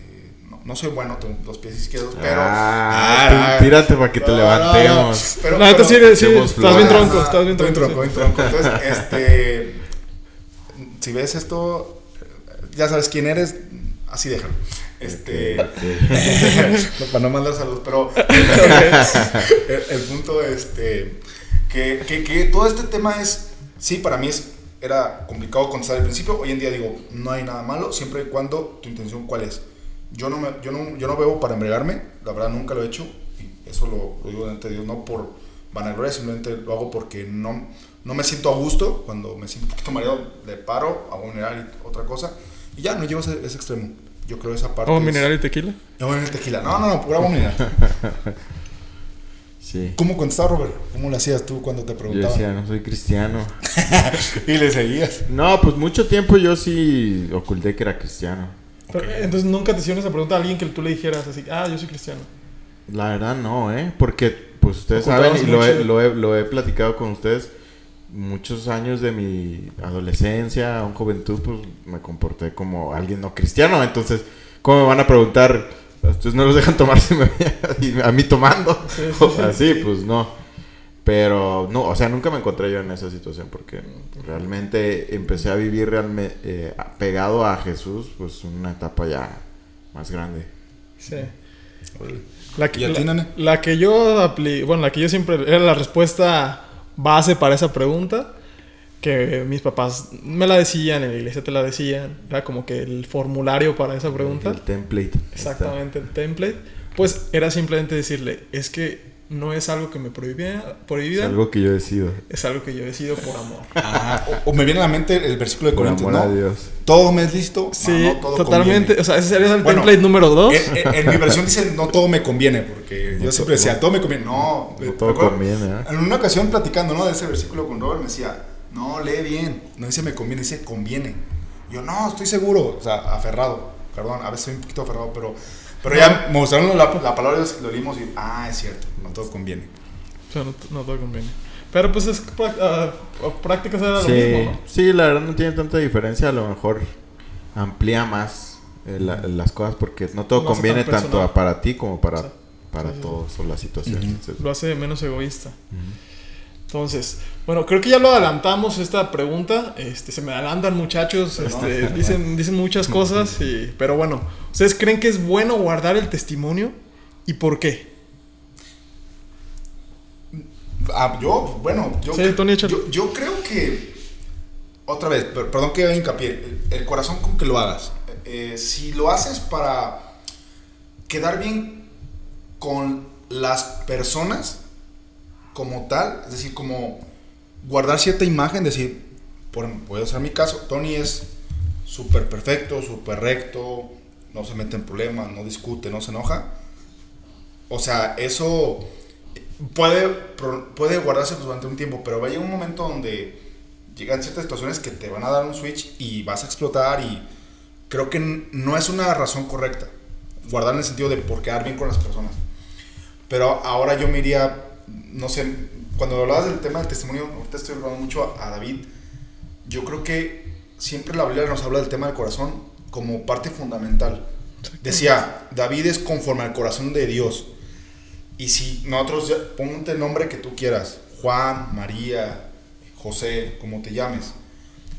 no, no soy bueno, tengo los pies izquierdos, pero. Ah, tú tírate para que te no, levantemos. no, pero- sí, pero- sí, echemos estás bien tronco, estás bien Estoy tronco. tronco, estoy tronco. Entonces, este. Si ves esto, ya sabes quién eres, así déjalo. Este. No, para no mandar saludos, pero. el, el punto, este. Que, que, que todo este tema es. Sí, para mí es, era complicado contestar al principio. Hoy en día digo, no hay nada malo, siempre y cuando tu intención cuál es. Yo no, me, yo no, yo no bebo para embriagarme, la verdad nunca lo he hecho. Y eso lo, lo digo delante de Dios, no por vanagloria, simplemente lo hago porque no, no me siento a gusto. Cuando me siento un poquito mareado, le paro, hago mineral y otra cosa. Y ya, no llevo ese, ese extremo. Yo creo esa parte. ¿O es- mineral y tequila? no, tequila. No, no, no, pura agua mineral. Sí. ¿Cómo contestaba, Robert? ¿Cómo lo hacías tú cuando te Yo preguntaban? decía, no soy cristiano. y le seguías. No, pues mucho tiempo yo sí oculté que era cristiano. Pero, Entonces nunca te hicieron esa pregunta a alguien que tú le dijeras así, ah, yo soy cristiano. La verdad no, ¿eh? Porque, pues ustedes saben, y lo he, lo, he, lo he platicado con ustedes, muchos años de mi adolescencia, o juventud, pues me comporté como alguien no cristiano. Entonces, ¿cómo me van a preguntar? ¿A ustedes no los dejan tomar si me a mí tomando? Sí, sí, o sí, sea, sí, sí. pues no. Pero, no, o sea, nunca me encontré yo en esa situación porque realmente empecé a vivir realmente pegado a Jesús, pues una etapa ya más grande. Sí. La que, ¿Y a ti, la- Nane? la que yo apli bueno, la que yo siempre era la respuesta base para esa pregunta que mis papás me la decían, en la iglesia te la decían, era como que el formulario para esa pregunta. El template. Exactamente, el template. Pues era simplemente decirle, es que no es algo que me prohibía, Es prohibida, algo que yo decido. es algo que yo decido por amor. Ah, o, o me viene a la mente el versículo de Por Corintios, amor ¿no? a Dios. Todo me es listo, Sí, no, todo totalmente. conviene. O sea, ese sería el Bueno, template número dos. En, en- en mi versión dice no todo me conviene, porque yo siempre decía, no- todo me conviene. No, no me todo acuerdo, conviene, ¿eh? En una ocasión platicando, ¿no? De ese versículo con Robert me decía, no, lee bien. No dice me conviene, dice conviene. Yo, no, estoy seguro. O sea, aferrado. Perdón, a veces soy un poquito aferrado, pero, pero ya me mostraron la, la palabra de Dios, lo leímos y, ah, es cierto, no todo conviene. O sea, no, no todo conviene. Pero pues es ah, prácticas era lo Sí, mismo, ¿no? sí, la verdad no tiene tanta diferencia. A lo mejor amplía más eh, la- las cosas porque no todo No conviene tan tanto para ti como para, para Sí, sí. todos o las situaciones. Ujú. Entonces, Lo hace menos egoísta. Entonces, bueno, creo que ya lo adelantamos esta pregunta. Este, se me adelantan muchachos, este, dicen, dicen muchas cosas, y, pero bueno, ¿ustedes creen que es bueno guardar el testimonio? ¿Y por qué? Ah, yo, bueno, yo, Sí, Tony, yo, yo creo que, otra vez, per- perdón que haga hincapié, el, el corazón con que lo hagas. Eh, si lo haces para quedar bien con las personas como tal, es decir, como guardar cierta imagen, decir, por, puede ser mi caso, Tony es súper perfecto, súper recto, no se mete en problemas, no discute, no se enoja. O sea, eso puede, puede guardarse durante un tiempo, pero va a llegar un momento donde llegan ciertas situaciones que te van a dar un switch y vas a explotar y creo que no es una razón correcta. Guardar en el sentido de por quedar bien con las personas. Pero ahora yo me iría, no sé, cuando hablabas del tema del testimonio, ahorita estoy hablando mucho a, David, yo creo que siempre la Biblia nos habla del tema del corazón como parte fundamental. Decía, David es conforme al corazón de Dios. Y si nosotros, ponte el nombre que tú quieras, Juan, María, José, como te llames,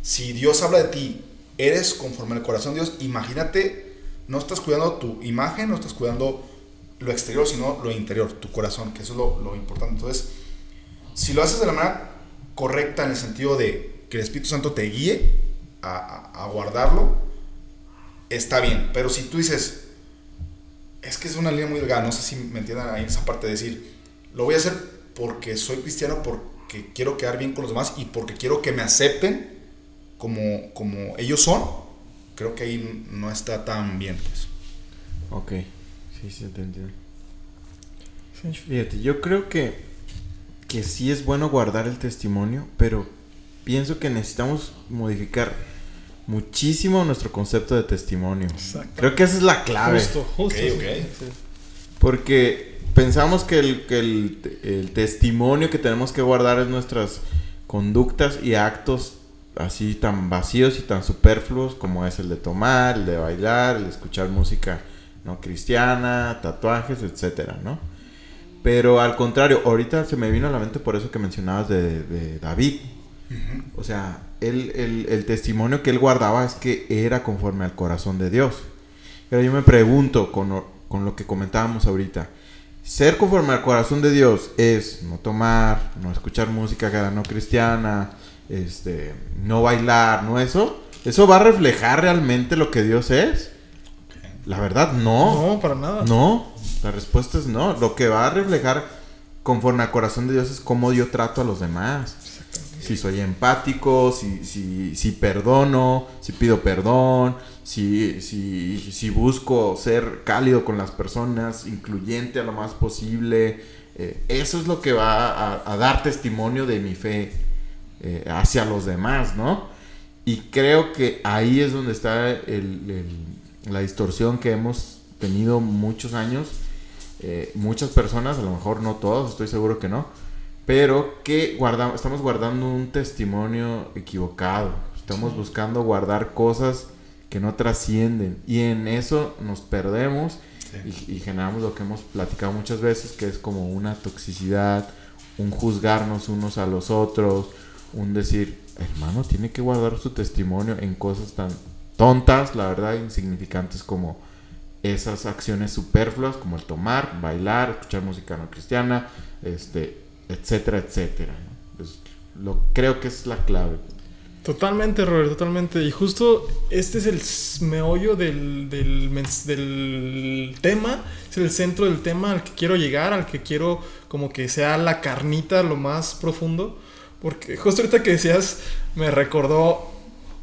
si Dios habla de ti, eres conforme al corazón de Dios, imagínate, no estás cuidando tu imagen, no estás cuidando lo exterior, sino lo interior, tu corazón, que eso es lo, lo importante. Entonces, si lo haces de la manera correcta en el sentido de que el Espíritu Santo te guíe a, a, guardarlo, está bien. Pero si tú dices, es que es una línea muy delgada, no sé si me entiendan ahí esa parte de decir, lo voy a hacer porque soy cristiano, porque quiero quedar bien con los demás y porque quiero que me acepten como, como ellos son, creo que ahí no está tan bien. Pues. Ok. Sí, sí, entendió. Fíjate, yo creo que, que sí es bueno guardar el testimonio, pero pienso que necesitamos modificar muchísimo nuestro concepto de testimonio. Creo que esa es la clave. Justo, justo. Porque pensamos que, el, que el, el, testimonio que tenemos que guardar es nuestras conductas y actos así tan vacíos y tan superfluos como es el de tomar, el de bailar, el de escuchar música ¿no? Cristiana, tatuajes, etcétera, ¿no? Pero al contrario, ahorita se me vino a la mente por eso que mencionabas de, David. O sea, el, testimonio que él guardaba es que era conforme al corazón de Dios. Pero yo me pregunto con, con lo que comentábamos ahorita, ser conforme al corazón de Dios es no tomar, no escuchar música no cristiana, este, no bailar, no eso. ¿Eso va a reflejar realmente lo que Dios es? La verdad, no. No, para nada. No, la respuesta es no. Lo que va a reflejar conforme al corazón de Dios es cómo yo trato a los demás. Si soy empático, si, si, si perdono, si pido perdón, si, si, si busco ser cálido con las personas, incluyente a lo más posible. Eh, eso es lo que va a, dar testimonio de mi fe eh, hacia los demás, ¿no? Y creo que ahí es donde está el la distorsión que hemos tenido muchos años, eh, muchas personas, a lo mejor no todos, estoy seguro que no, pero que guardamos, estamos guardando un testimonio equivocado, estamos buscando guardar cosas que no trascienden y en eso nos perdemos y, y, generamos lo que hemos platicado muchas veces, que es como una toxicidad, un juzgarnos unos a los otros, un decir, hermano, tiene que guardar su testimonio en cosas tan tontas, la verdad, insignificantes como esas acciones superfluas como el tomar, bailar, escuchar música no cristiana, este, etcétera, etcétera. lo, creo que es la clave. Totalmente, Robert, totalmente. Y justo este es el meollo del, del, del, tema, es el centro del tema al que quiero llegar, al que quiero como que sea la carnita lo más profundo. Porque justo ahorita que decías, me recordó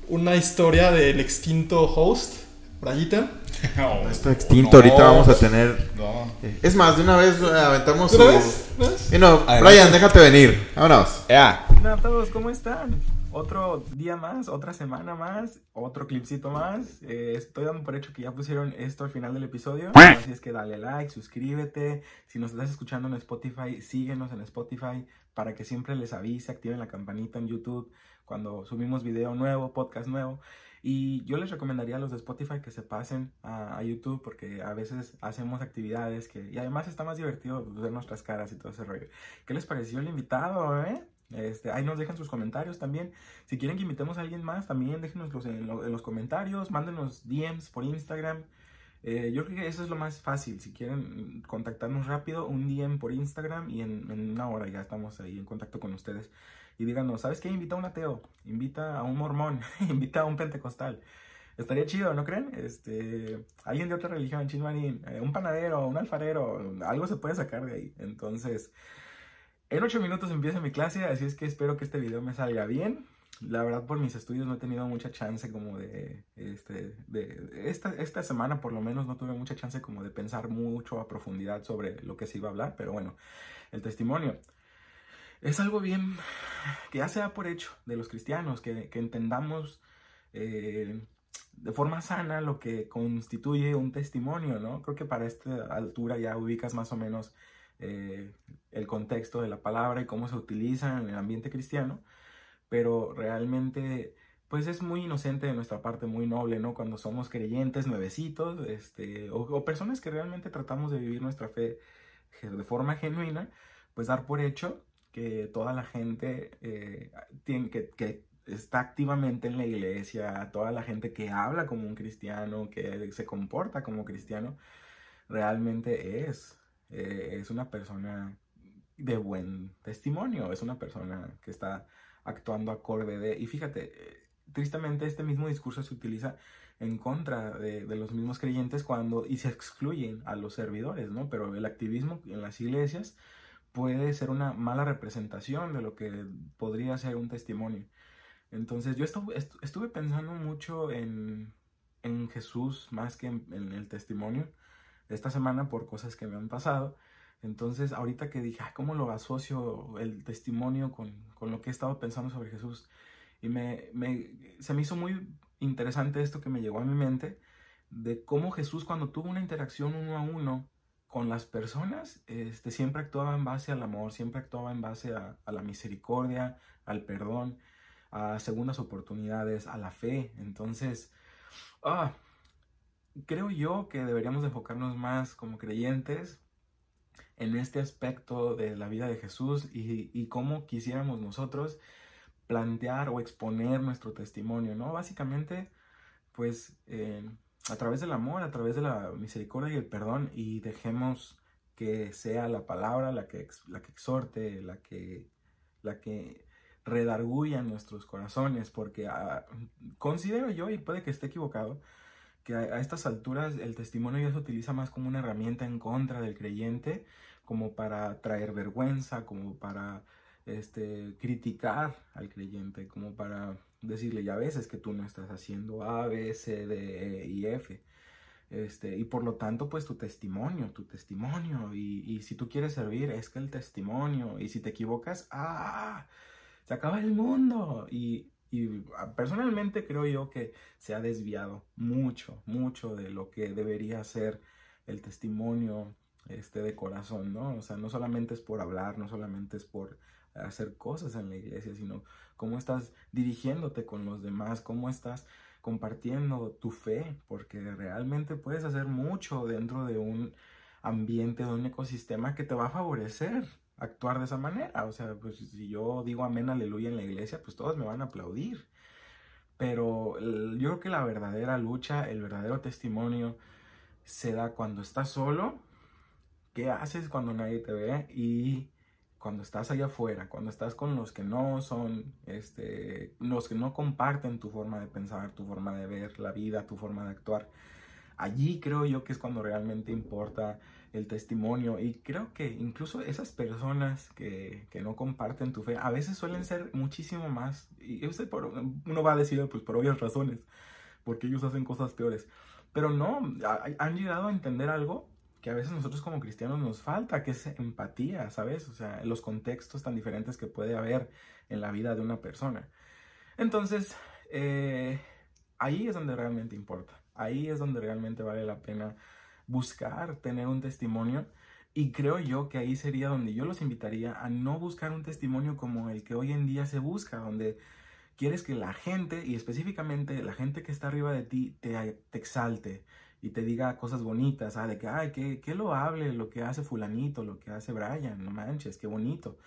una historia del extinto host, Brayita. No, Está extinto, ahorita vamos a tener. No. Eh, es más, de una vez eh, aventamos su. Y no, Brian, déjate venir. Vámonos. Ya. Hola a todos, ¿cómo están? Otro día más, otra semana más, otro clipcito más. Eh, estoy dando por hecho que ya pusieron esto al final del episodio. Así es que dale like, suscríbete. Si nos estás escuchando en Spotify, síguenos en Spotify para que siempre les avise, activen la campanita en YouTube cuando subimos video nuevo, podcast nuevo. Y yo les recomendaría a los de Spotify que se pasen a, YouTube porque a veces hacemos actividades que... Y además está más divertido ver nuestras caras y todo ese rollo. ¿Qué les pareció el invitado, eh? Este, ahí nos dejan sus comentarios también. Si quieren que invitemos a alguien más, también déjenoslos en, en los comentarios. Mándenos DMs por Instagram. Eh, yo creo que eso es lo más fácil. Si quieren contactarnos rápido, un DM por Instagram y en, en una hora ya estamos ahí en contacto con ustedes y díganos, ¿sabes qué? Invita a un ateo, invita a un mormón, invita a un pentecostal. estaría chido, ¿no creen? Este, alguien de otra religión, chismarín, eh, un panadero, un alfarero, algo se puede sacar de ahí. Entonces, en ocho minutos empieza mi clase, así es que espero que este video me salga bien. La verdad, por mis estudios no he tenido mucha chance como de, este, de, esta, esta semana por lo menos no tuve mucha chance como de pensar mucho a profundidad sobre lo que se iba a hablar, pero bueno, el testimonio es algo bien que ya se da por hecho de los cristianos, que, entendamos eh, de forma sana lo que constituye un testimonio, ¿no? Creo que para esta altura ya ubicas más o menos eh, el contexto de la palabra y cómo se utiliza en el ambiente cristiano, pero realmente pues es muy inocente de nuestra parte, muy noble, ¿no? Cuando somos creyentes, nuevecitos, este, o, personas que realmente tratamos de vivir nuestra fe de forma genuina, pues dar por hecho que toda la gente eh, tiene, que, que está activamente en la iglesia, toda la gente que habla como un cristiano, que se comporta como cristiano, realmente es, eh, es una persona de buen testimonio, es una persona que está actuando acorde de... Y fíjate, tristemente este mismo discurso se utiliza en contra de, de, los mismos creyentes cuando y se excluyen a los servidores, ¿no? Pero el activismo en las iglesias puede ser una mala representación de lo que podría ser un testimonio. Entonces yo estuve, pensando mucho en, en, Jesús más que en, el testimonio esta semana por cosas que me han pasado. Entonces ahorita que dije, ¿cómo lo asocio el testimonio con, con, lo que he estado pensando sobre Jesús? Y me, me, se me hizo muy interesante esto que me llegó a mi mente, de cómo Jesús cuando tuvo una interacción uno a uno con las personas, este, siempre actuaba en base al amor, siempre actuaba en base a, la misericordia, al perdón a segundas oportunidades, a la fe. Entonces, ah, creo yo que deberíamos enfocarnos más como creyentes en este aspecto de la vida de Jesús y, cómo quisiéramos nosotros plantear o exponer nuestro testimonio, ¿no? Básicamente, pues, eh, a través del amor, a través de la misericordia y el perdón, y dejemos que sea la palabra la que, la que exhorte, la que, la que redarguyan nuestros corazones, porque ah, considero yo, y puede que esté equivocado, que a, estas alturas el testimonio ya se utiliza más como una herramienta en contra del creyente, como para traer vergüenza, como para este, criticar al creyente, como para decirle, ya ves, es que tú no estás haciendo A, B, C, D, E y F. Este, y por lo tanto, pues tu testimonio, tu testimonio, y, y si tú quieres servir, es que el testimonio, y si te equivocas, ah, se acaba el mundo. Y, ah, personalmente creo yo que se ha desviado mucho, mucho de lo que debería ser el testimonio este, de corazón, ¿no? O sea, no solamente es por hablar, no solamente es por hacer cosas en la iglesia, sino cómo estás dirigiéndote con los demás, cómo estás compartiendo tu fe, porque realmente puedes hacer mucho dentro de un ambiente, de un ecosistema que te va a favorecer, actuar de esa manera. O sea, pues si yo digo amén, aleluya en la iglesia, pues todos me van a aplaudir. Pero yo creo que la verdadera lucha, el verdadero testimonio se da cuando estás solo, qué haces cuando nadie te ve y cuando estás allá afuera, cuando estás con los que no son, este, los que no comparten tu forma de pensar, tu forma de ver la vida, tu forma de actuar. Allí creo yo que es cuando realmente importa el testimonio y creo que incluso esas personas que, que, no comparten tu fe a veces suelen ser muchísimo más, y por, uno va a decir pues por obvias razones, porque ellos hacen cosas peores, pero no, han llegado a entender algo que a veces nosotros como cristianos nos falta, que es empatía, ¿sabes? O sea, los contextos tan diferentes que puede haber en la vida de una persona. Entonces, eh, ahí es donde realmente importa, ahí es donde realmente vale la pena buscar tener un testimonio. Y creo yo que ahí sería donde yo los invitaría a no buscar un testimonio como el que hoy en día se busca, donde quieres que la gente, y específicamente la gente que está arriba de ti, te, exalte y te diga cosas bonitas, ah, de que, ay, que, que lo hable, lo que hace fulanito, lo que hace Brian, no manches, qué bonito.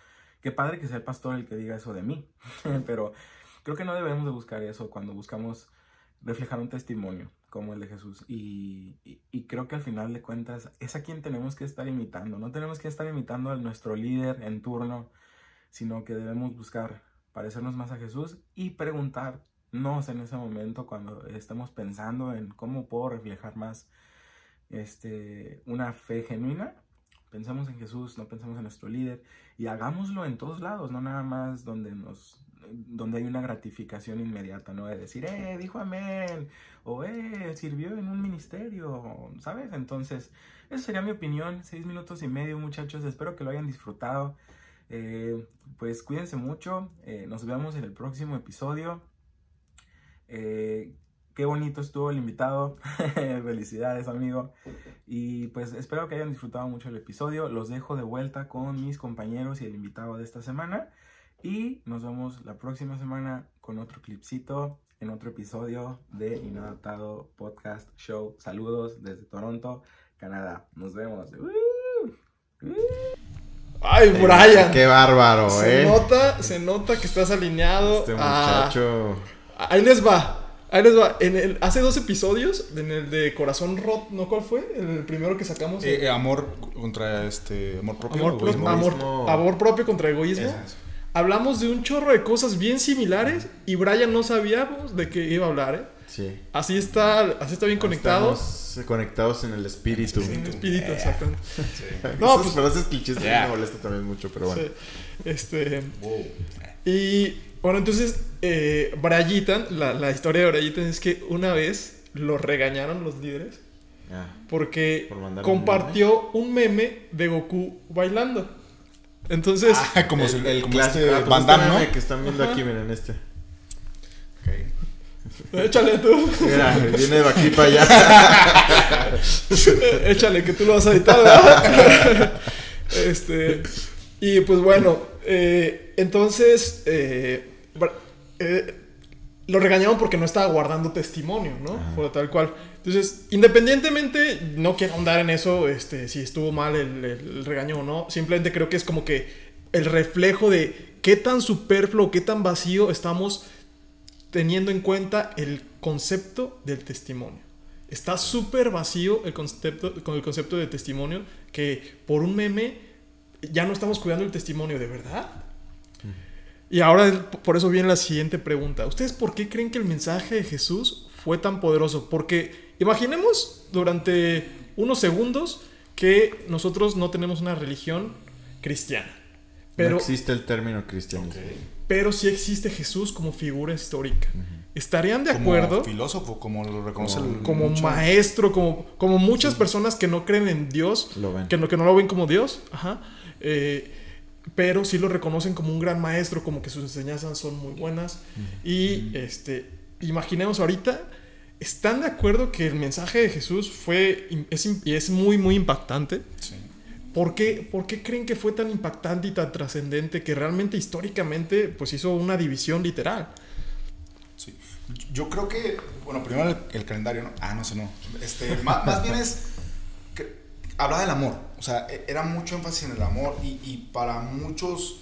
Qué padre que sea el pastor el que diga eso de mí. Pero creo que no debemos de buscar eso cuando buscamos reflejar un testimonio como el de Jesús. Y, creo que al final de cuentas es a quien tenemos que estar imitando. No tenemos que estar imitando a nuestro líder en turno, sino que debemos buscar parecernos más a Jesús y preguntar nos en ese momento cuando estemos pensando en cómo puedo reflejar más este, una fe genuina. Pensemos en Jesús, no pensemos en nuestro líder y hagámoslo en todos lados, no nada más donde nos donde hay una gratificación inmediata, ¿no? De decir, eh, dijo amén, o eh, sirvió en un ministerio, ¿sabes? Entonces, esa sería mi opinión, seis minutos y medio, muchachos, espero que lo hayan disfrutado. Eh, pues cuídense mucho, eh, nos vemos en el próximo episodio. Eh, qué bonito estuvo el invitado. Felicidades, amigo. Y pues espero que hayan disfrutado mucho el episodio. Los dejo de vuelta con mis compañeros y el invitado de esta semana. Y nos vemos la próxima semana con otro clipcito en otro episodio de Inadaptado Podcast Show. Saludos desde Toronto, Canadá. Nos vemos. Ay, Brian. Qué bárbaro, se eh. Nota, se nota que estás alineado. Este a- muchacho. Ahí les va. Ahí les va. En el, hace dos episodios, en el de Corazón Roto, ¿no cuál fue? El primero que sacamos. Eh, eh, amor contra este. Amor propio. amor, pro- egoísmo. amor, egoísmo. amor propio contra egoísmo. Es. Hablamos de un chorro de cosas bien similares y Brian no sabíamos de qué iba a hablar, ¿eh? Sí. Así está, así está bien conectado. Estamos conectados en el espíritu. En el espíritu, exactamente. No, No, pues pues- frases clichés Ya. me molesta también mucho, pero bueno. Sí. Este. Wow. Y bueno, entonces, eh, Brayitan, la, la historia de Brayitan es que una vez lo regañaron los líderes Ah, porque Por mandar un compartió un meme de Goku bailando. Entonces, Ah, como, el, si- el como clásico. este ah, pues este ¿no? que están viendo aquí, miren este. Ok. échale tú, Mira, viene de aquí para allá. échale que tú lo vas a editar, ¿verdad? este, y pues bueno, eh, entonces, eh, eh, lo regañaron porque no estaba guardando testimonio, ¿no? Tal cual. Entonces, independientemente, no quiero ahondar en eso, este, si estuvo mal el, el regaño o no. Simplemente creo que es como que el reflejo de qué tan superfluo, qué tan vacío estamos teniendo en cuenta el concepto del testimonio. Está súper vacío el concepto, con el concepto de testimonio que por un meme ya no estamos cuidando el testimonio de verdad. Y ahora por eso viene la siguiente pregunta. ¿Ustedes por qué creen que el mensaje de Jesús fue tan poderoso? Porque imaginemos durante unos segundos que nosotros no tenemos una religión cristiana. Pero, no existe el término cristianismo. pero sí existe Jesús como figura histórica. ¿Estarían de Como acuerdo? filósofo, como lo reconoce el. Como mucho- maestro, como, como muchas personas que no creen en Dios, Lo ven. que no, que no lo ven como Dios, ajá, eh, pero sí lo reconocen como un gran maestro, como que sus enseñanzas son muy buenas. Y este, imaginemos ahorita, ¿están de acuerdo que el mensaje de Jesús fue, es, es muy, muy impactante? Sí. ¿Por qué, ¿Por qué creen que fue tan impactante y tan trascendente que realmente históricamente pues hizo una división literal? Sí. Yo creo que, bueno, primero el, el calendario, ¿no? Ah, no sé, no. Este, más, más bien es que habla del amor. O sea, e- era mucho énfasis en el amor y, y para muchos,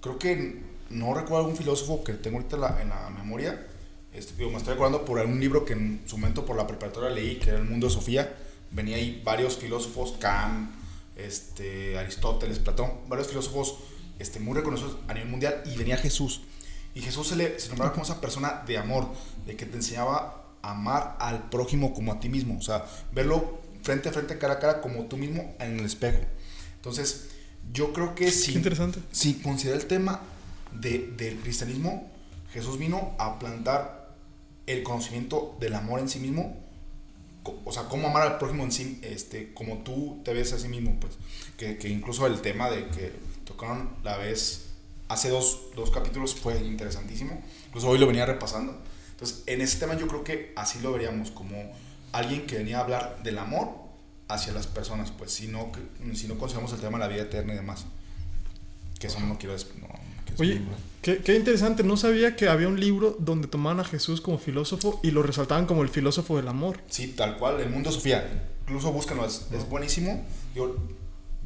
creo que no recuerdo algún filósofo que tengo ahorita la, en la memoria. Este, digo, me estoy acordando por un libro que en su momento por la preparatoria leí, que era El Mundo de Sofía. Venía ahí varios filósofos, Kant, este, Aristóteles, Platón, varios filósofos este, muy reconocidos a nivel mundial y venía Jesús. Y Jesús se le se nombraba como esa persona de amor, de que te enseñaba a amar al prójimo como a ti mismo, o sea, verlo frente a frente, cara a cara, como tú mismo en el espejo. Entonces, yo creo que si, interesante. si considera el tema de, del cristianismo, Jesús vino a plantar el conocimiento del amor en sí mismo, o sea, cómo amar al prójimo en sí, este, como tú te ves a sí mismo, pues, que, que incluso el tema de que tocaron la vez, hace dos, dos capítulos fue interesantísimo, incluso hoy lo venía repasando, entonces, en ese tema yo creo que así lo veríamos, como alguien que venía a hablar del amor hacia las personas, pues, si no, si no consideramos el tema de la vida eterna y demás, que eso no quiero... no, Oye, qué, qué interesante, no sabía que había un libro donde tomaban a Jesús como filósofo y lo resaltaban como el filósofo del amor. Sí, tal cual, el mundo Sofía. Incluso búscanlo, es, es buenísimo. Yo,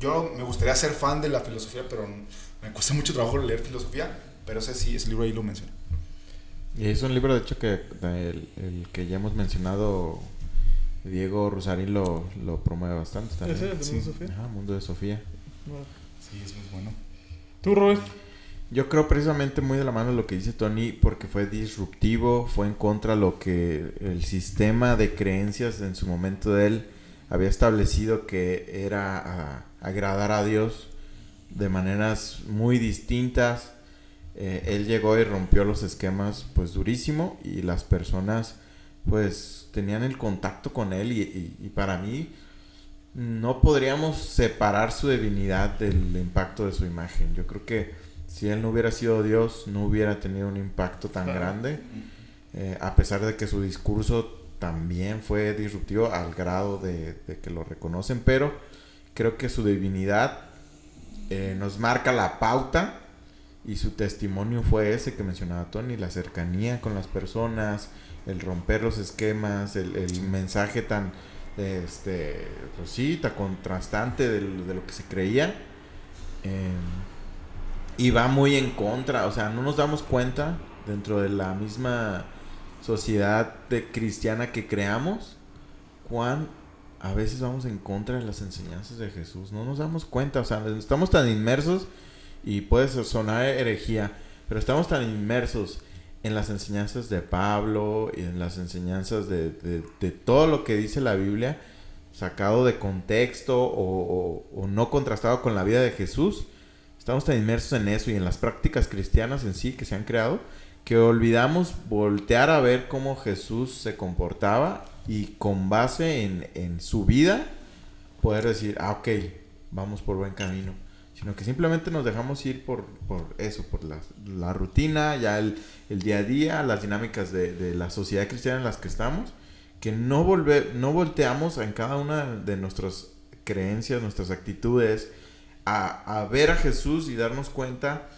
yo me gustaría ser fan de la filosofía, pero me cuesta mucho trabajo leer filosofía. Pero ese sí, ese libro ahí lo menciona. Y es un libro, de hecho, que el, el que ya hemos mencionado, Diego Rosarín lo, lo promueve bastante también. ¿Ese es el sí. de Sofía? Ajá, Mundo de Sofía. Sí, es muy bueno. ¿Tú, Robert? Yo creo precisamente muy de la mano lo que dice Tony, porque fue disruptivo, fue en contra de lo que el sistema de creencias en su momento de él había establecido que era agradar a Dios de maneras muy distintas. Eh, él llegó y rompió los esquemas pues durísimo y las personas pues tenían el contacto con él y para mí no podríamos separar su divinidad del impacto de su imagen. Yo creo que si él no hubiera sido Dios, no hubiera tenido un impacto tan grande, eh, a pesar de que su discurso también fue disruptivo al grado de, que lo reconocen, pero creo que su divinidad eh, nos marca la pauta y su testimonio fue ese que mencionaba Tony, la cercanía con las personas, el romper los esquemas, el, el mensaje tan este, pues sí, está contrastante de, lo que se creía. Em, y va muy en contra, o sea, no nos damos cuenta dentro de la misma sociedad de cristiana que creamos, cuán a veces vamos en contra de las enseñanzas de Jesús. No nos damos cuenta, o sea, estamos tan inmersos y puede sonar herejía, pero estamos tan inmersos en las enseñanzas de Pablo y en las enseñanzas de, todo lo que dice la Biblia, sacado de contexto o, no contrastado con la vida de Jesús, estamos tan inmersos en eso y en las prácticas cristianas en sí que se han creado, que olvidamos voltear a ver cómo Jesús se comportaba y con base en, en su vida poder decir, ah, ok, vamos por buen camino sino que simplemente nos dejamos ir por, por eso, por la, la rutina, ya el, el, día a día, las dinámicas de, de, la sociedad cristiana en las que estamos, que no, volve, no volteamos en cada una de nuestras creencias, nuestras actitudes, a, a, ver a Jesús y darnos cuenta,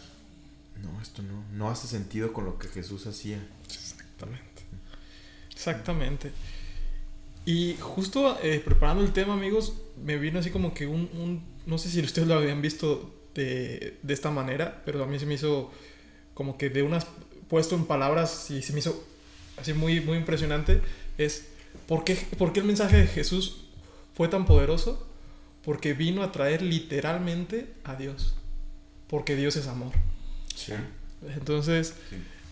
no, esto no, no hace sentido con lo que Jesús hacía. Exactamente. Exactamente. Y justo eh, preparando el tema, amigos, me vino así como que un, un no sé si ustedes lo habían visto de, de, esta manera, pero a mí se me hizo como que de unas puesto en palabras y se me hizo así muy, muy impresionante, es ¿por qué, ¿por qué el mensaje de Jesús fue tan poderoso? Porque vino a traer literalmente a Dios, porque Dios es amor. Sí. Entonces,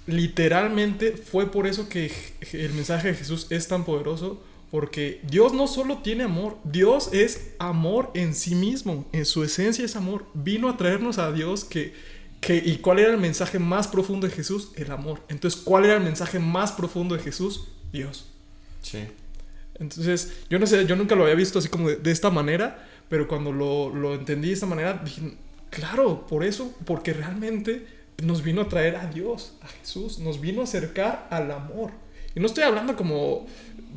literalmente fue por eso que el mensaje de Jesús es tan poderoso, porque Dios no solo tiene amor, Dios es amor en sí mismo, en su esencia es amor. Vino a traernos a Dios que, que... ¿Y cuál era el mensaje más profundo de Jesús? El amor. Entonces, ¿cuál era el mensaje más profundo de Jesús? Dios. Sí. Entonces, yo no sé, yo nunca lo había visto así como de, esta manera, pero cuando lo, lo entendí de esta manera, dije, claro, por eso, porque realmente nos vino a traer a Dios, a Jesús, nos vino a acercar al amor. Y no estoy hablando como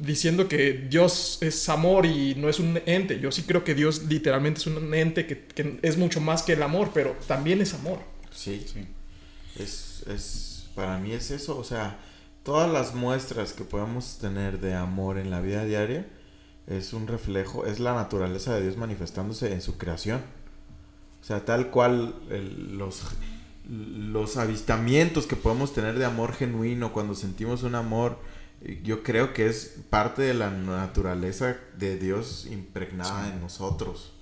diciendo que Dios es amor y no es un ente. Yo sí creo que Dios literalmente es un ente que, es mucho más que el amor, pero también es amor. Sí, sí. Es, es, para mí es eso. O sea, todas las muestras que podemos tener de amor en la vida diaria es un reflejo, es la naturaleza de Dios manifestándose en su creación. O sea, tal cual los los avistamientos que podemos tener de amor genuino cuando sentimos un amor, yo creo que es parte de la naturaleza de Dios impregnada en nosotros.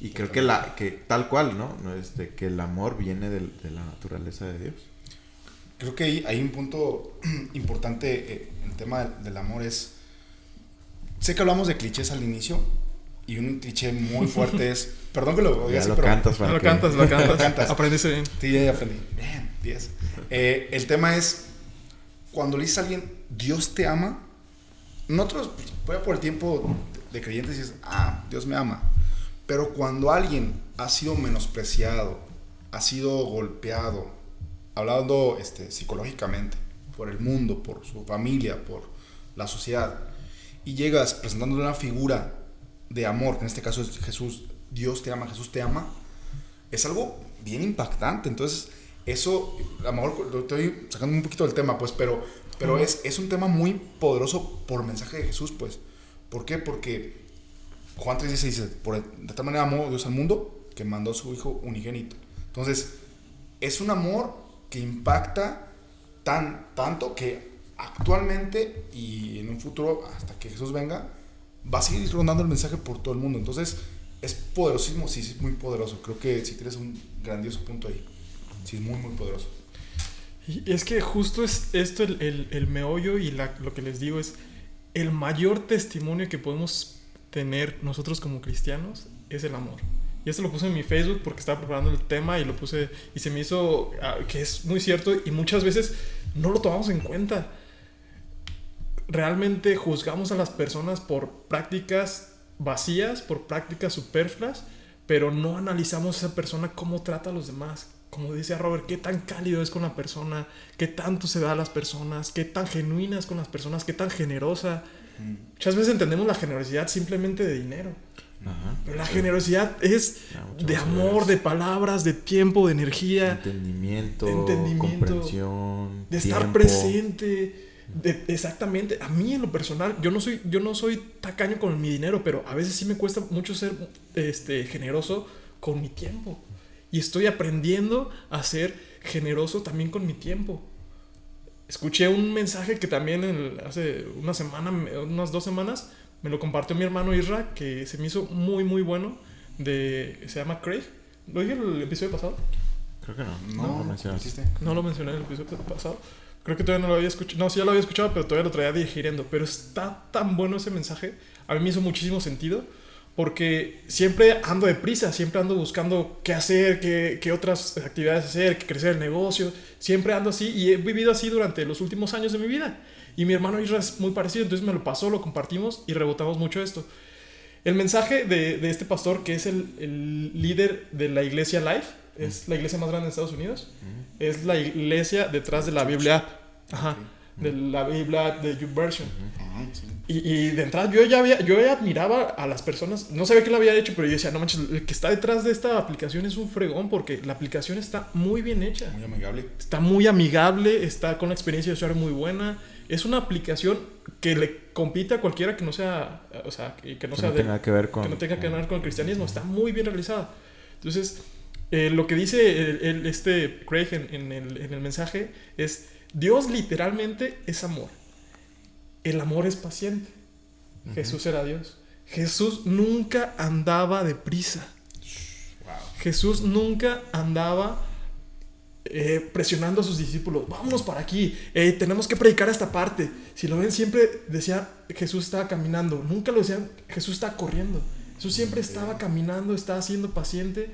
Y creo que, la, que tal cual, ¿no? Este, que el amor viene de, la naturaleza de Dios. Creo que hay, hay un punto importante eh, en el tema del amor es, sé que hablamos de clichés al inicio, y un cliché muy fuerte es, perdón que lo ya lo cantas, lo cantas, lo cantas, lo cantas. Aprendiste bien. Sí, ya aprendí. Bien, 10. Eh, el tema es, cuando le dices a alguien, Dios te ama, nosotros, pues, por el tiempo de creyentes, dices, ah, Dios me ama. Pero cuando alguien ha sido menospreciado, ha sido golpeado, hablando este, psicológicamente, por el mundo, por su familia, por la sociedad, y llegas presentándole una figura de amor, que en este caso es Jesús, Dios te ama, Jesús te ama, es algo bien impactante. Entonces, eso, a lo mejor estoy sacando un poquito del tema, pues, pero, pero es, es un tema muy poderoso por mensaje de Jesús, pues. ¿Por qué? Porque Juan 3 dice, dice, por, de tal manera amó Dios al mundo que mandó a su Hijo unigénito. Entonces, es un amor que impacta tan, tanto que actualmente y en un futuro, hasta que Jesús venga, va a seguir rondando el mensaje por todo el mundo. Entonces, es poderosísimo, sí, es muy poderoso. Creo que sí tienes un grandioso punto ahí. Sí, es muy, muy poderoso. Y es que justo es esto el, el, meollo y lo que les digo es el mayor testimonio que podemos tener nosotros como cristianos es el amor. Y esto lo puse en mi Facebook porque estaba preparando el tema y lo puse y se me hizo ah, que es muy cierto y muchas veces no lo tomamos en cuenta. Realmente juzgamos a las personas por prácticas vacías, por prácticas superfluas, pero no analizamos a esa persona cómo trata a los demás. Como dice Robert, qué tan cálido es con la persona, qué tanto se da a las personas, qué tan genuina es con las personas, qué tan generosa. Muchas veces entendemos la generosidad simplemente de dinero, Ajá. pero la generosidad es Ya, mucho de amor, de palabras, de tiempo, de energía, Entendimiento, entendimiento, comprensión, de estar tiempo. presente. de- exactamente, a mí en lo personal, yo no soy, yo no soy tacaño con mi dinero, pero a veces sí me cuesta mucho ser este, generoso con mi tiempo. Y estoy aprendiendo a ser generoso también con mi tiempo. Escuché un mensaje que también el- hace una semana, unas dos semanas, me lo compartió mi hermano Isra, que se me hizo muy, muy bueno, de, se llama Craig. ¿Lo dije en el episodio pasado? Creo que no. No, No, lo mencionaste. No lo mencioné en el episodio pasado. Creo que todavía no lo había escuchado. No, sí ya lo había escuchado, pero todavía lo traía digiriendo. Pero está tan bueno ese mensaje. A mí me hizo muchísimo sentido. Porque siempre ando deprisa, siempre ando buscando qué hacer, qué, qué otras actividades hacer, qué crecer el negocio. Siempre ando así y he vivido así durante los últimos años de mi vida. Y mi hermano Isra es muy parecido, entonces me lo pasó, lo compartimos y rebotamos mucho esto. El mensaje de, de este pastor, que es el, el líder de la iglesia Life, es la iglesia más grande de Estados Unidos, es la iglesia detrás de la Biblia, ajá, de la Biblia de YouVersion. Sí. Y, y de entrada yo ya había, yo ya admiraba a las personas, no sabía que lo había hecho, pero yo decía, no manches, el que está detrás de esta aplicación es un fregón porque la aplicación está muy bien hecha. Muy amigable. Está muy amigable, está con una experiencia de usuario muy buena. Es una aplicación que le compite a cualquiera que no sea, o sea, que, que no Que sea no de- tenga que ver con. que no tenga que ver con el cristianismo. Está muy bien realizada. Entonces, eh, lo que dice el- el- este Craig en, en el, en el mensaje es, Dios literalmente es amor. El amor es paciente. Jesús era Dios. Jesús nunca andaba deprisa. Wow. Jesús nunca andaba eh, presionando a sus discípulos. Vámonos para aquí. eh, tenemos que predicar esta parte. Si lo ven, siempre decía Jesús estaba caminando. Nunca lo decían Jesús estaba corriendo. Jesús siempre estaba caminando, estaba siendo paciente.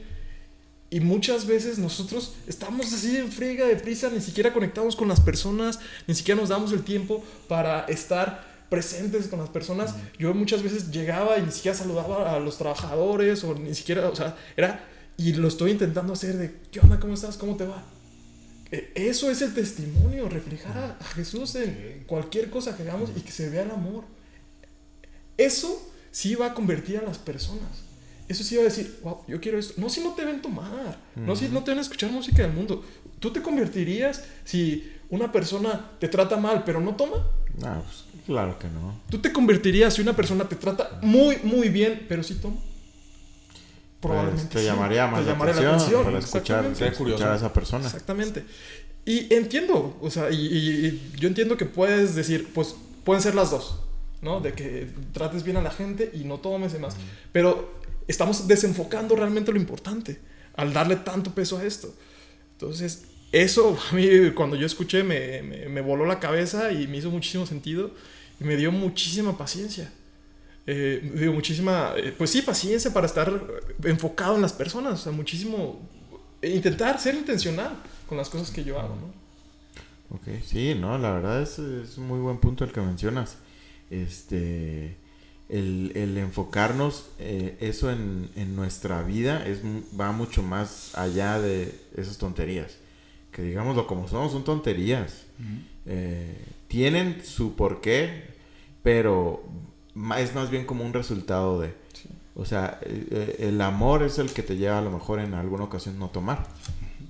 Y muchas veces nosotros estamos así en friega, deprisa, ni siquiera conectamos con las personas, ni siquiera nos damos el tiempo para estar presentes con las personas. Yo muchas veces llegaba y ni siquiera saludaba a los trabajadores o ni siquiera, o sea, era, y lo estoy intentando hacer de, ¿qué onda? ¿Cómo estás? ¿Cómo te va? Eh, Eso es el testimonio, reflejar a Jesús en cualquier cosa que hagamos y que se vea el amor. Eso sí va a convertir a las personas. Eso sí va a decir, wow, yo quiero esto. No si no te ven tomar, no si no te ven escuchar música del mundo. ¿Tú te convertirías si una persona te trata mal pero no toma? Ah, pues, claro que no. ¿Tú te convertirías si una persona te trata muy, muy bien pero sí toma? Pues, te sí. llamaría más Te la llamaría atención, para escuchar, a esa persona. Exactamente. Y entiendo, o sea, y, y- y yo entiendo que puedes decir, pues pueden ser las dos, ¿no? De que trates bien a la gente y no tomes y más. Pero estamos desenfocando realmente lo importante al darle tanto peso a esto. Entonces, eso a mí cuando yo escuché me, me- me voló la cabeza y me hizo muchísimo sentido y me dio muchísima paciencia. Eh, dio muchísima, eh, pues sí, paciencia para estar enfocado en las personas, o sea, muchísimo, e intentar ser intencional con las cosas que yo hago, ¿no? Ok, sí, no, la verdad es, es un muy buen punto el que mencionas. Este, el, el enfocarnos eh, eso en, en nuestra vida es, va mucho más allá de esas tonterías. Que digámoslo como son, son tonterías. Eh, tienen su porqué, pero es más bien como un resultado de... Sí. O sea, eh, el amor es el que te lleva a lo mejor en alguna ocasión no tomar.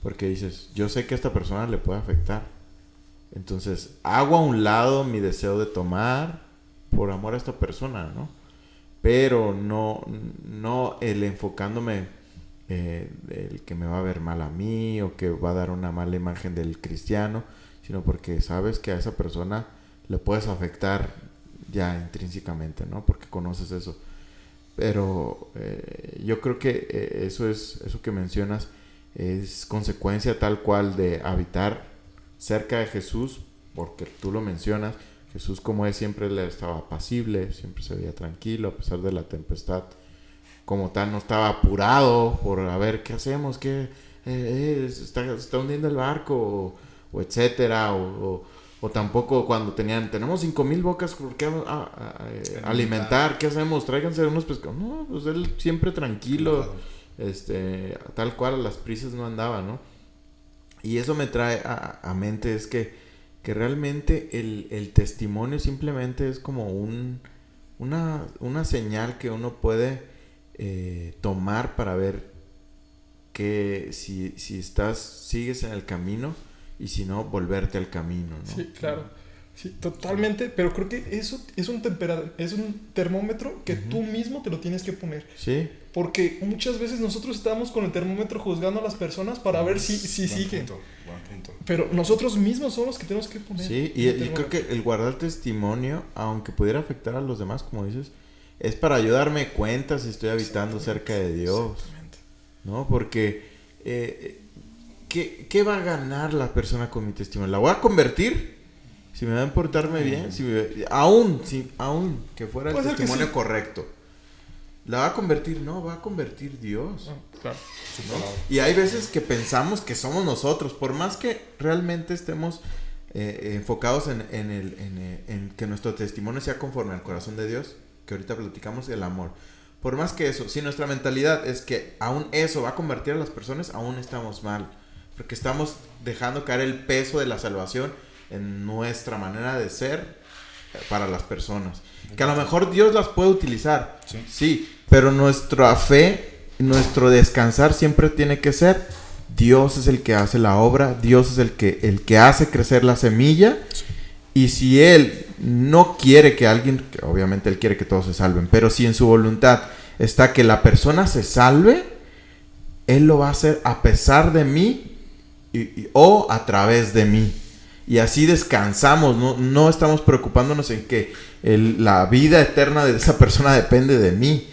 Porque dices, yo sé que a esta persona le puede afectar. Entonces, hago a un lado mi deseo de tomar por amor a esta persona, ¿no? Pero no, no el enfocándome eh, el que me va a ver mal a mí o que va a dar una mala imagen del cristiano, sino porque sabes que a esa persona le puedes afectar ya intrínsecamente, ¿no? Porque conoces eso. Pero eh, yo creo que eh, eso es, eso que mencionas es consecuencia tal cual de habitar cerca de Jesús, porque tú lo mencionas, Jesús como es siempre le estaba apacible, siempre se veía tranquilo a pesar de la tempestad, como tal no estaba apurado por a ver qué hacemos, qué eh, eh, se, está, se está hundiendo el barco o, o etcétera o, o- o tampoco cuando tenían tenemos cinco mil bocas por qué a- a- a- eh, alimentar, qué hacemos, tráiganse unos pescados, no, pues él siempre tranquilo, este, tal cual a las prisas no andaba, ¿no? Y eso me trae a, a mente es que, que realmente el, el testimonio simplemente es como un, una, una señal que uno puede eh, tomar para ver que si, si estás, sigues en el camino y si no, volverte al camino, ¿no? Sí, claro. Sí, totalmente. Pero creo que eso es un tempera- es un termómetro que tú mismo te lo tienes que poner. Sí, Porque muchas veces nosotros estamos con el termómetro juzgando a las personas para ver si, si Buen siguen. punto, buen punto. Pero nosotros mismos somos los que tenemos que poner. sí, y, creo que el guardar testimonio, aunque pudiera afectar a los demás, como dices, es para ayudarme cuenta si estoy habitando cerca de Dios. Exactamente. ¿no? Porque, eh, ¿qué, qué va a ganar la persona con mi testimonio? ¿La voy a convertir? Si me va a importarme bien, si me- aún, si, aún que fuera el testimonio sí. correcto. ¿La va a convertir? No, va a convertir Dios. Ah, claro. ¿no? Y hay veces que pensamos que somos nosotros, por más que realmente estemos eh, enfocados en, en el, en, en que nuestro testimonio sea conforme al corazón de Dios, que ahorita platicamos el amor. Por más que eso, si nuestra mentalidad es que aún eso va a convertir a las personas, aún estamos mal. Porque estamos dejando caer el peso de la salvación en nuestra manera de ser eh, para las personas. Que a lo mejor Dios las puede utilizar, Sí. sí, pero nuestra fe, nuestro descansar siempre tiene que ser Dios es el que hace la obra, Dios es el que, el que hace crecer la semilla. Y si Él no quiere que alguien, que obviamente Él quiere que todos se salven, pero si en su voluntad está que la persona se salve, Él lo va a hacer a pesar de mí y- o a través de mí. Y así descansamos, no, no estamos preocupándonos en que la vida eterna de esa persona depende de mí,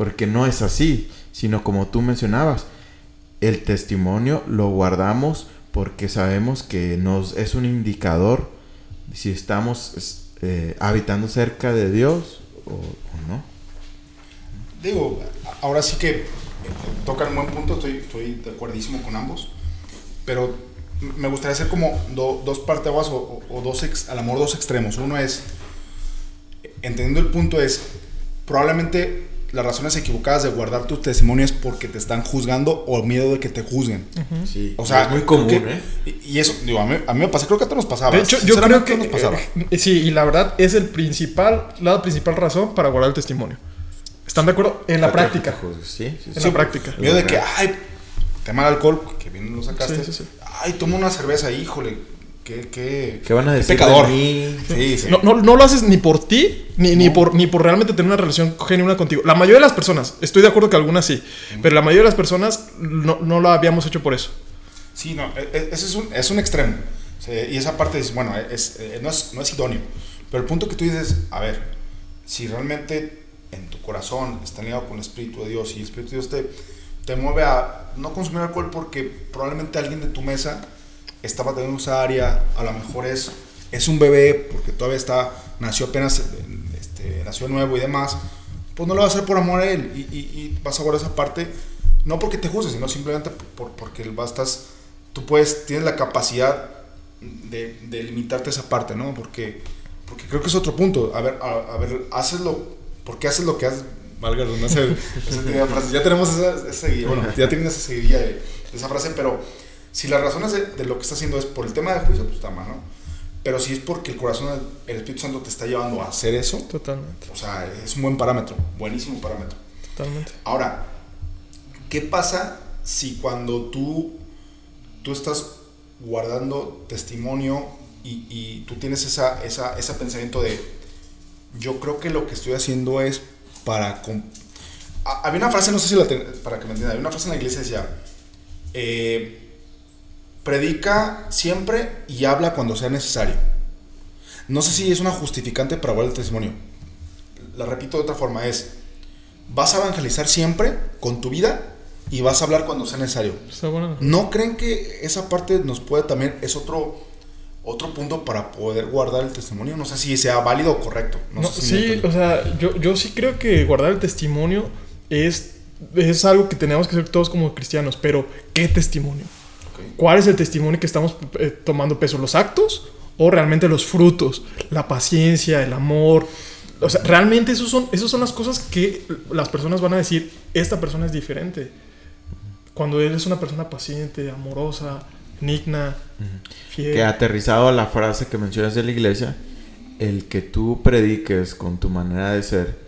porque no es así, sino como tú mencionabas, el testimonio lo guardamos porque sabemos que nos es un indicador si estamos es- eh, habitando cerca de Dios o, o no. Digo, ahora sí que tocan buen punto, estoy, estoy de acuerdísimo con ambos, pero me gustaría hacer como do- dos parteaguas o, o, dos, ex- a lo mejor dos extremos. Uno es, entendiendo el punto es, probablemente las razones equivocadas de guardar tu testimonio es porque te están juzgando o miedo de que te juzguen. Sí, O sea, es muy común, que- ¿eh? Y, eso, digo, a mí, a mí me pasa, creo que a todos nos pasaba. De hecho, yo creo que nos pasaba. eh, sí, y la verdad es el principal, la principal razón para guardar el testimonio. ¿Están de acuerdo? En la práctica. Sí, sí, En sí. la práctica. Miedo de que, ay, tema del alcohol, que bien lo sacaste. Sí, sí, sí. Ay, toma una cerveza, híjole, qué, qué, ¿Qué van a decir pecador. de mí? Sí, sí. No, no, no lo haces ni por ti, ni, ni, por, ni por realmente tener una relación genuina contigo. La mayoría de las personas, estoy de acuerdo que algunas sí, pero la mayoría de las personas no, no lo habíamos hecho por eso. Sí, no, e- e- ese es un, es un extremo. Y esa parte es, bueno, es, eh, no, es, no es idóneo. Pero el punto que tú dices, a ver, si realmente en tu corazón está ligado con el Espíritu de Dios y el Espíritu de Dios te, te mueve a no consumir alcohol porque probablemente alguien de tu mesa estaba teniendo esa área, a lo mejor es, es un bebé porque todavía está, nació apenas, este, nació nuevo y demás, pues no lo vas a hacer por amor a él y, y- vas a guardar esa parte, no porque te juzgues, sino simplemente por, porque bastas, tú puedes, tienes la capacidad de, limitarte esa parte, ¿no? Porque, porque creo que es otro punto, a ver, a, a ver, haces lo, ¿por qué haces lo que haces? Valga, no sé, ya tenemos esa, esa bueno, ya tienen esa seguidilla de esa frase, pero si las razones de, de lo que está haciendo es por el tema de juicio, pues está mal, ¿no? Pero si es porque el corazón, del- el Espíritu Santo te está llevando a hacer eso, Totalmente, o sea, es un buen parámetro, buenísimo parámetro. totalmente. Ahora, ¿qué pasa si cuando tú, tú estás guardando testimonio y, y tú tienes esa, esa, ese pensamiento de, yo creo que lo que estoy haciendo es para... com-". Ha- Había una frase, no sé si la ten- para que me entiendan, había una frase en la iglesia que decía, eh, predica siempre y habla cuando sea necesario. No sé si es una justificante para guardar el testimonio. La repito de otra forma, es, vas a evangelizar siempre con tu vida y vas a hablar cuando sea necesario. Está bueno. ¿No creen que esa parte nos puede también, es otro, otro punto para poder guardar el testimonio? No sé si sea válido o correcto. No No, sé si me sí, o sea, yo, yo sí creo que guardar el testimonio es, es algo que tenemos que hacer todos como cristianos, pero ¿qué testimonio? ¿Cuál es el testimonio que estamos eh, tomando peso? ¿Los actos o realmente los frutos? La paciencia, el amor. O sea, realmente esos son, esos son las cosas que las personas van a decir, esta persona es diferente. Cuando eres una persona paciente, amorosa, benigna, fiel. Que aterrizado a la frase que mencionas de la iglesia, el que tú prediques con tu manera de ser,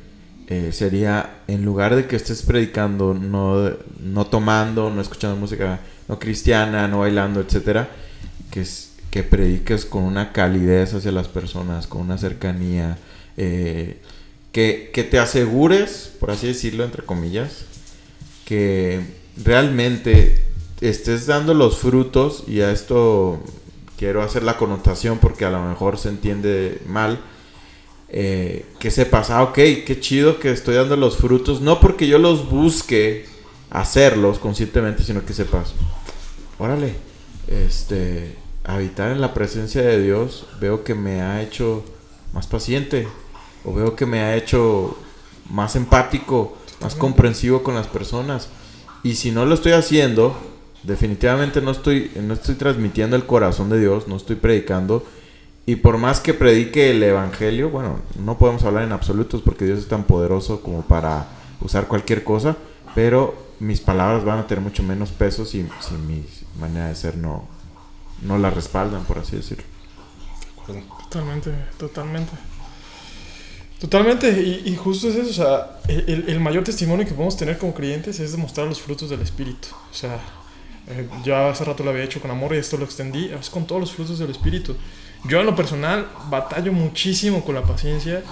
eh, sería en lugar de que estés predicando, no, no tomando, no escuchando música no cristiana, no bailando, etcétera, que, que prediques con una calidez hacia las personas, con una cercanía, eh, que, que te asegures, por así decirlo, entre comillas, que realmente estés dando los frutos y a esto quiero hacer la connotación porque a lo mejor se entiende mal eh, que sepas ah ok qué chido que estoy dando los frutos no porque yo los busque hacerlos conscientemente sino que sepas órale este habitar en la presencia de Dios veo que me ha hecho más paciente o veo que me ha hecho más empático más comprensivo con las personas y si no lo estoy haciendo, definitivamente no estoy, no estoy transmitiendo el corazón de Dios, no estoy predicando. Y por más que predique el Evangelio, bueno, no podemos hablar en absolutos porque Dios es tan poderoso como para usar cualquier cosa, pero mis palabras van a tener mucho menos peso si, si mi manera de ser no, no la respaldan, por así decirlo. Totalmente, totalmente. Totalmente, y, y justo es eso, o sea, el, el mayor testimonio que podemos tener como creyentes es demostrar los frutos del Espíritu. O sea, eh, ya hace rato lo había hecho con amor y esto lo extendí, es con todos los frutos del Espíritu. Yo en lo personal batallo muchísimo con la paciencia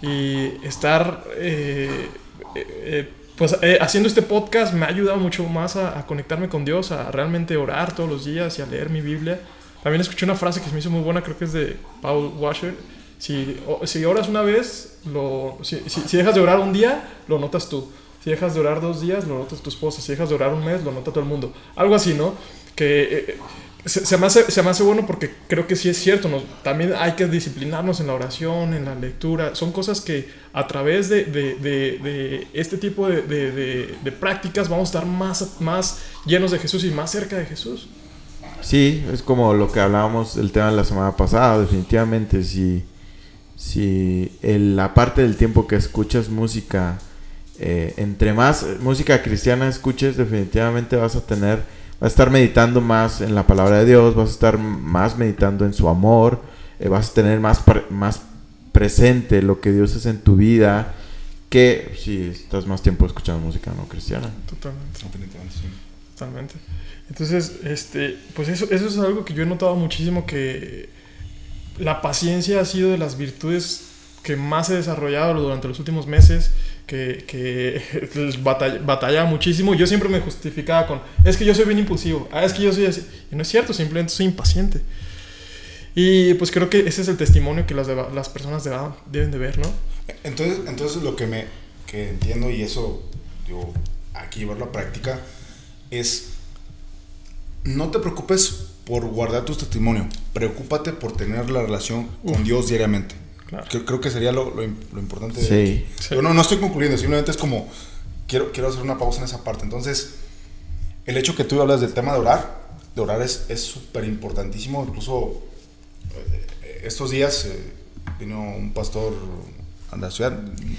y estar, eh, eh, eh, pues eh, haciendo este podcast me ha ayudado mucho más a, a conectarme con Dios, a realmente orar todos los días y a leer mi Biblia. También escuché una frase que se me hizo muy buena, creo que es de Paul Washer. Si, o- si oras una vez, lo, si, si- si dejas de orar un día, lo notas tú. Si dejas de orar dos días, lo notas tu esposa. Si dejas de orar un mes, lo nota todo el mundo. Algo así, ¿no? Que eh, se, me hace, se hace bueno porque creo que sí es cierto. También hay que disciplinarnos en la oración, en la lectura. Son cosas que a través de, de- de- este tipo de prácticas vamos a estar más, más llenos de Jesús y más cerca de Jesús. Sí, es como lo que hablábamos del tema de la semana pasada, definitivamente, si, si el- la parte del tiempo que escuchas música, eh, entre más música cristiana escuches, definitivamente vas a tener, vas a estar meditando más en la palabra de Dios, vas a estar más meditando en su amor, eh, vas a tener más, pre- más presente lo que Dios es en tu vida, que si estás más tiempo escuchando música no cristiana. Totalmente. Totalmente. Entonces, este, pues eso, eso es algo que yo he notado muchísimo que la paciencia ha sido de las virtudes que más he desarrollado durante los últimos meses, que, que batalla- batallaba muchísimo. Yo siempre me justificaba con, es que yo soy bien impulsivo, ah, es que yo soy así. Y no es cierto, simplemente soy impaciente. Y pues creo que ese es el testimonio que las, las personas deba- deben de ver, ¿no? Entonces, entonces lo que me que entiendo y eso yo aquí llevarlo a práctica es no te preocupes por guardar tu testimonio, preocúpate por tener la relación con Uf. Dios diariamente. Claro. Creo, creo que sería lo, lo lo importante. de Sí. aquí. Sí. Yo no, no estoy concluyendo, simplemente es como quiero, quiero hacer una pausa en esa parte. Entonces, el hecho que tú hablas del tema de orar, de orar es es súper importantísimo. Incluso eh, estos días eh, vino un pastor a la ciudad.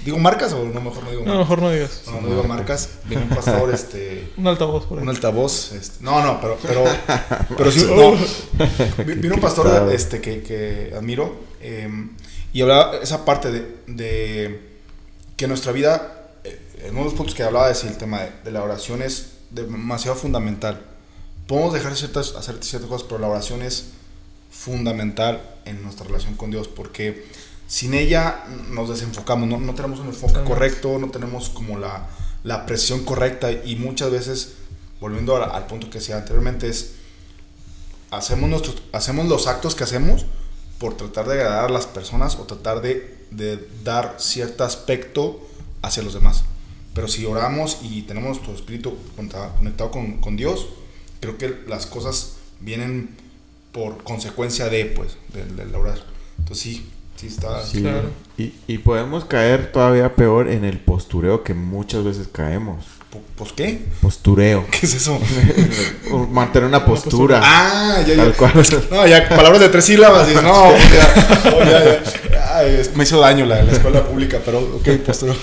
¿Digo marcas o no? Mejor no digo No, marcas. mejor no digas. No, no digo marcas. Vino un pastor, este. Un altavoz por ahí. Un altavoz. Este, no, no, pero. Pero, pero sí, no. Vi- Vino un pastor este, que, que admiro. eh, y hablaba esa parte de, de que nuestra vida. eh, en uno de los puntos que hablaba es el tema de, de la oración es demasiado fundamental. Podemos dejar ciertas, hacer ciertas cosas, pero la oración es fundamental en nuestra relación con Dios porque sin ella nos desenfocamos, no, no tenemos un enfoque Totalmente. correcto, no tenemos como la, la presión correcta y muchas veces, volviendo a- al punto que decía anteriormente, es hacemos, nuestros, hacemos los actos que hacemos por tratar de agradar a las personas o tratar de, de dar cierto aspecto hacia los demás. Pero si oramos y tenemos nuestro espíritu conectado con, con Dios, creo que las cosas vienen por consecuencia de, pues, del, del orar. Entonces sí, sí está... Sí, Claro. y, y podemos caer todavía peor en el postureo que muchas veces caemos. ¿Pues qué? Postureo. ¿Qué es eso? Mantener una postura. Ah, ya, Tal ya. cual. No, ya, palabras de tres sílabas. no, ya, ya, ya. Ay, es- me hizo daño la, la escuela pública, pero ok, postura.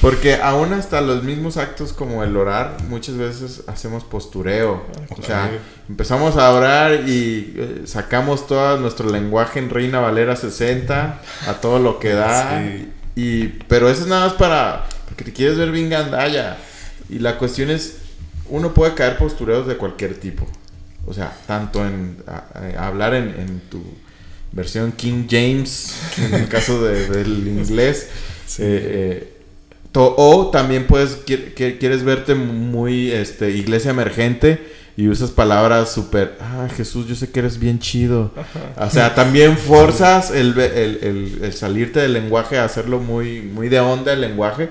Porque aún hasta los mismos actos como el orar, muchas veces hacemos postureo. O sea, empezamos a orar y eh, sacamos todo nuestro lenguaje en Reina Valera 60 a todo lo que da. Sí. Y, pero eso es nada más para... Porque te quieres ver bien gandalla. Y la cuestión es, uno puede caer postureos de cualquier tipo. O sea, tanto en a- a- hablar en, en tu versión King James, en el caso de- del inglés. eh, eh, to- o también puedes, qui- qui- quieres verte muy este, iglesia emergente y usas palabras súper, ah, Jesús, yo sé que eres bien chido. O sea, también forzas el, el- el- el salirte del lenguaje hacerlo muy, muy de onda el lenguaje.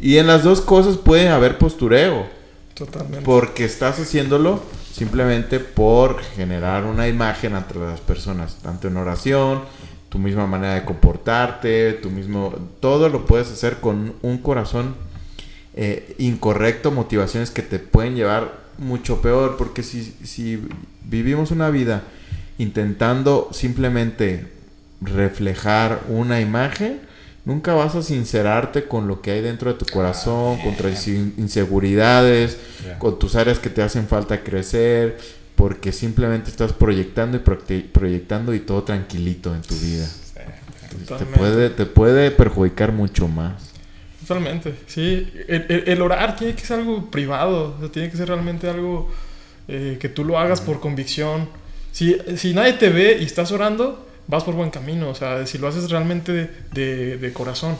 Y en las dos cosas puede haber postureo. Totalmente. Porque estás haciéndolo simplemente por generar una imagen entre las personas, tanto en oración, tu misma manera de comportarte, tu mismo... Todo lo puedes hacer con un corazón eh, incorrecto, motivaciones que te pueden llevar mucho peor, porque si, si vivimos una vida intentando simplemente reflejar una imagen, nunca vas a sincerarte con lo que hay dentro de tu corazón, con tus in- inseguridades, Ya. con tus áreas que te hacen falta crecer, porque simplemente estás proyectando y proyectando y todo tranquilito en tu vida. Te Totalmente. puede, te puede perjudicar mucho más. Totalmente, sí. El, el- el orar tiene que ser algo privado, o sea, tiene que ser realmente algo eh, que tú lo hagas por convicción. Si, si nadie te ve y estás orando, vas por buen camino, o sea, si lo haces realmente de, corazón.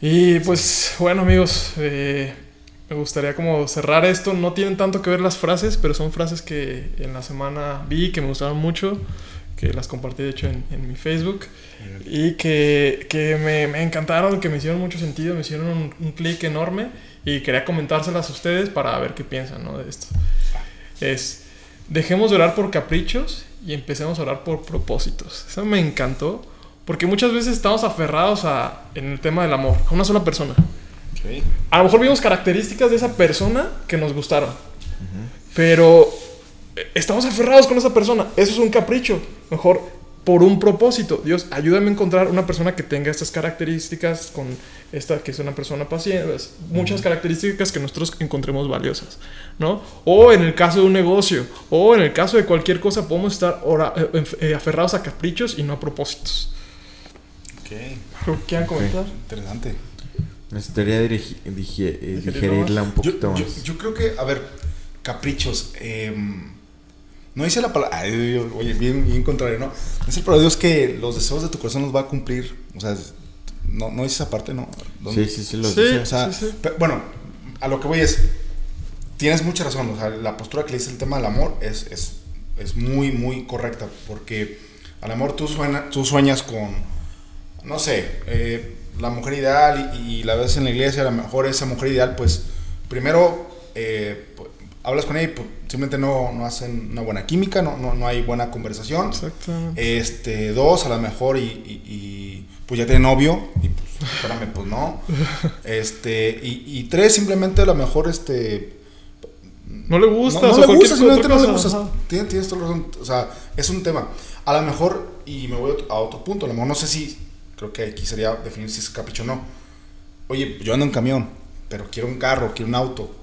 Y pues, bueno amigos, eh, me gustaría como cerrar esto. No tienen tanto que ver las frases, pero son frases que en la semana vi, que me gustaron mucho, que las compartí de hecho en, mi Facebook. Y que, que me, me encantaron, que me hicieron mucho sentido, me hicieron un, un clic enorme y quería comentárselas a ustedes para ver qué piensan ¿no? de esto. Es, dejemos de orar por caprichos y empecemos a orar por propósitos. Eso me encantó, porque muchas veces estamos aferrados a, en el tema del amor, a una sola persona. Ok. A lo mejor vimos características de esa persona que nos gustaron, pero eh, estamos aferrados con esa persona. Eso es un capricho. Mejor por un propósito. Dios, ayúdame a encontrar una persona que tenga estas características, con esta que es una persona paciente, es muchas características que nosotros encontremos valiosas, ¿no? O en el caso de un negocio, o en el caso de cualquier cosa, podemos estar ora- eh, eh, aferrados a caprichos y no a propósitos. Ok. ¿Algo que ¿Quieran comentar? Interesante. Necesitaría eh, digerirla un poquito yo- más. yo creo que, a ver, caprichos. em, no dice la palabra. ay, Oye, bien, bien contrario, ¿no? Dice el palabra de Dios que los deseos de tu corazón los va a cumplir. O sea, no, no dice esa parte, ¿no? ¿Dónde? Sí, sí, sí, dice. O sea, sí, sí. pe- bueno, a lo que voy es. Tienes mucha razón. O sea, la postura que le dice el tema del amor es, es, es muy, muy correcta. Porque al amor tú, suena, tú sueñas con, no sé, eh, la mujer ideal y, y la ves en la iglesia. A lo mejor esa mujer ideal, pues, primero eh, pues, hablas con ella y pues, simplemente no, no hacen una buena química, no, no, no hay buena conversación. Exactamente. Este, dos, a lo mejor, y, y- y, pues ya tiene novio, y pues, espérame, pues no. Este, y, y tres, simplemente a lo mejor, este. No le gusta, no, no o le gusta, simplemente no le gusta. Tienes, tienes toda la razón. O sea, es un tema. A lo mejor, y me voy a otro punto, a lo mejor no sé si, creo que aquí sería definir si es capricho o no. Oye, yo ando en camión, pero quiero un carro, quiero un auto.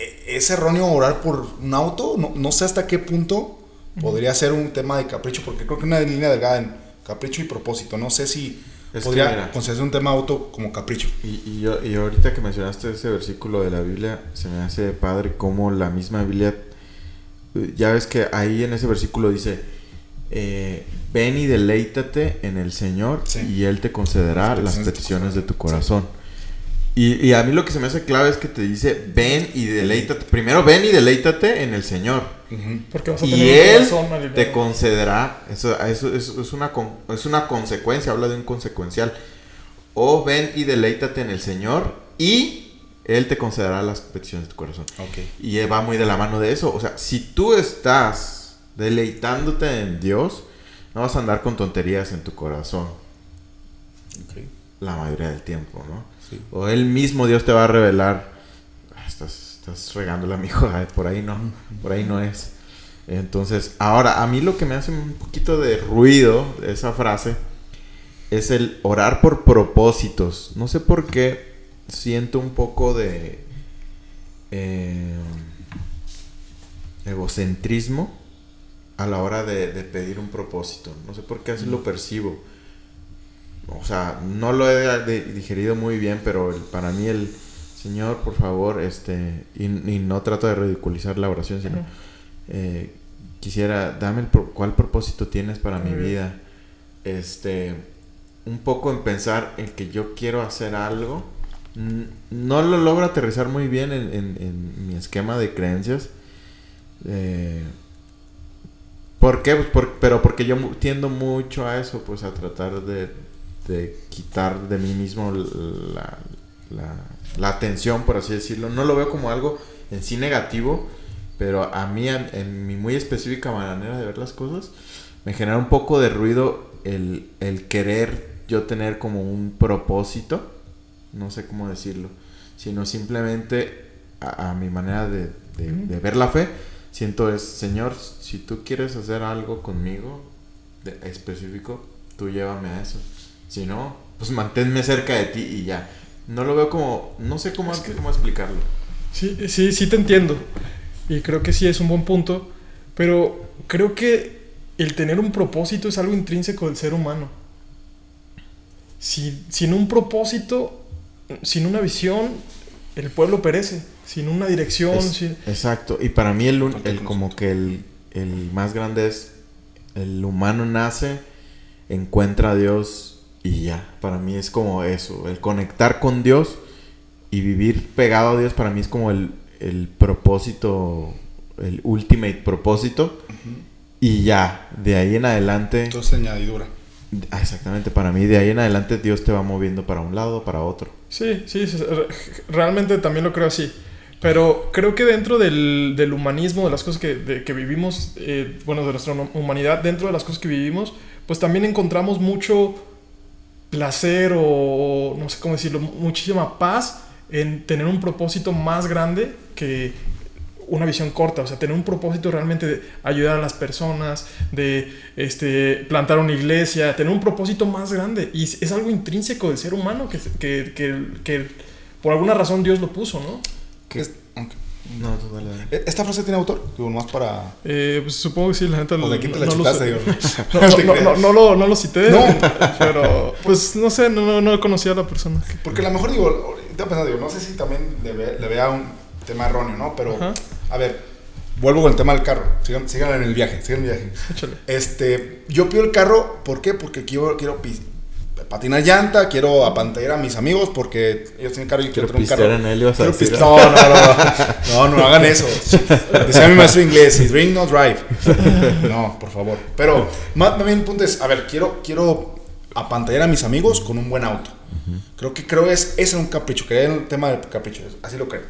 ¿E- ¿Es erróneo orar por un auto? No, no sé hasta qué punto podría ser un tema de capricho, porque creo que una línea delgada en capricho y propósito. No sé si Es podría considerarse un tema auto como capricho. Y, y yo, y ahorita que mencionaste ese versículo de la Biblia, se me hace padre como la misma Biblia, eh, ya ves que ahí en ese versículo dice, eh, ven y deleítate en el Señor Sí. y Él te concederá Las las peticiones de tu peticiones de tu corazón. Y, y a mí lo que se me hace clave es que te dice, ven y deleítate. Primero ven y deleítate en el Señor. Porque vas a Y tener él te concederá, eso, eso, eso es, una, es una consecuencia, habla de un consecuencial. o ven y deleítate en el Señor y Él te concederá las peticiones de tu corazón. Ok. Y va muy de la mano de eso. O sea, si tú estás deleitándote en Dios, no vas a andar con tonterías en tu corazón la mayoría del tiempo, ¿no? O Él mismo Dios te va a revelar, "Ah, estás, estás regándola, Ay, por ahí no, por ahí no es. Entonces, ahora, a mí lo que me hace un poquito de ruido esa frase es el orar por propósitos. No sé por qué siento un poco de eh, egocentrismo a la hora de pedir un propósito. No sé por qué así lo percibo. O sea, no lo he digerido muy bien, pero el- para mí el Señor, por favor, este, y, y no trato de ridiculizar la oración, sino eh, quisiera, dame el cuál propósito tienes para mi vida. Este, un poco en pensar en que yo quiero hacer algo. No lo logro aterrizar muy bien en, en- en mi esquema de creencias. Eh, ¿Por qué? Pues por- pero porque yo tiendo mucho a eso, pues a tratar de, de quitar de mí mismo la, la, la atención, por así decirlo. No lo veo como algo en sí negativo, pero a mí, en, en mi muy específica manera de ver las cosas, me genera un poco de ruido el, el querer yo tener como un propósito, no sé cómo decirlo, sino simplemente a, a mi manera de, de- ver la fe, siento es, Señor, si tú quieres hacer algo conmigo de- específico, tú llévame a eso. Si no, pues manténme cerca de ti y ya. No lo veo como, no sé cómo, Es que- cómo explicarlo. Sí, sí, sí te entiendo. Y creo que sí es un buen punto. Pero creo que el tener un propósito es algo intrínseco del ser humano. Si- sin un propósito, sin una visión, el pueblo perece. Sin una dirección, Es- sin- Exacto, y para mí el, un- Falta el el como que el, el más grande es el humano nace, encuentra a Dios y ya. Para mí es como eso, el conectar con Dios y vivir pegado a Dios para mí es como el, el propósito, el ultimate propósito y ya, de ahí en adelante, Entonces añadidura. ah, exactamente, para mí de ahí en adelante Dios te va moviendo para un lado, para otro. Sí, sí, sí, re- realmente también lo creo así. Pero creo que dentro del, del humanismo, de las cosas que, de- que vivimos, eh, bueno, de nuestra humanidad, dentro de las cosas que vivimos, pues también encontramos mucho placer o, no sé cómo decirlo, muchísima paz en tener un propósito más grande que una visión corta, o sea, tener un propósito realmente de ayudar a las personas, de este, plantar una iglesia, tener un propósito más grande. Y es algo intrínseco del ser humano que, que, que, que por alguna razón Dios lo puso, ¿no? Es- ok. No, tú dale, dale. ¿E- ¿Esta frase tiene autor? Digo, más para... Eh, pues supongo que sí, la neta. ¿O de quién te la no lo chutaste? digo? No, No te no, creas. no, no lo, no lo cité, No. pero pues no sé, no, no, no conocía a la persona. Porque a lo mejor digo, ahorita pensando, digo, no sé si también le, ve- le vea un tema erróneo, ¿no? Pero, Ajá. a ver, vuelvo con el tema del carro. Sigan, sigan en el viaje, sigan en el viaje. Échale. Este, yo pido el carro, ¿por qué? Porque quiero, quiero patinar llanta, quiero apantallar a mis amigos porque ellos tienen carro y quiero, Quiero tener un carro. en a Quiero decir, pis- no, no, no, no, no, no hagan eso. Decía mi maestro inglés, drink, no drive. No, por favor. Pero más bien el punto es, a ver, quiero, quiero apantallar a mis amigos con un buen auto. Creo que creo es ese es un capricho, que el tema del capricho, así lo creo.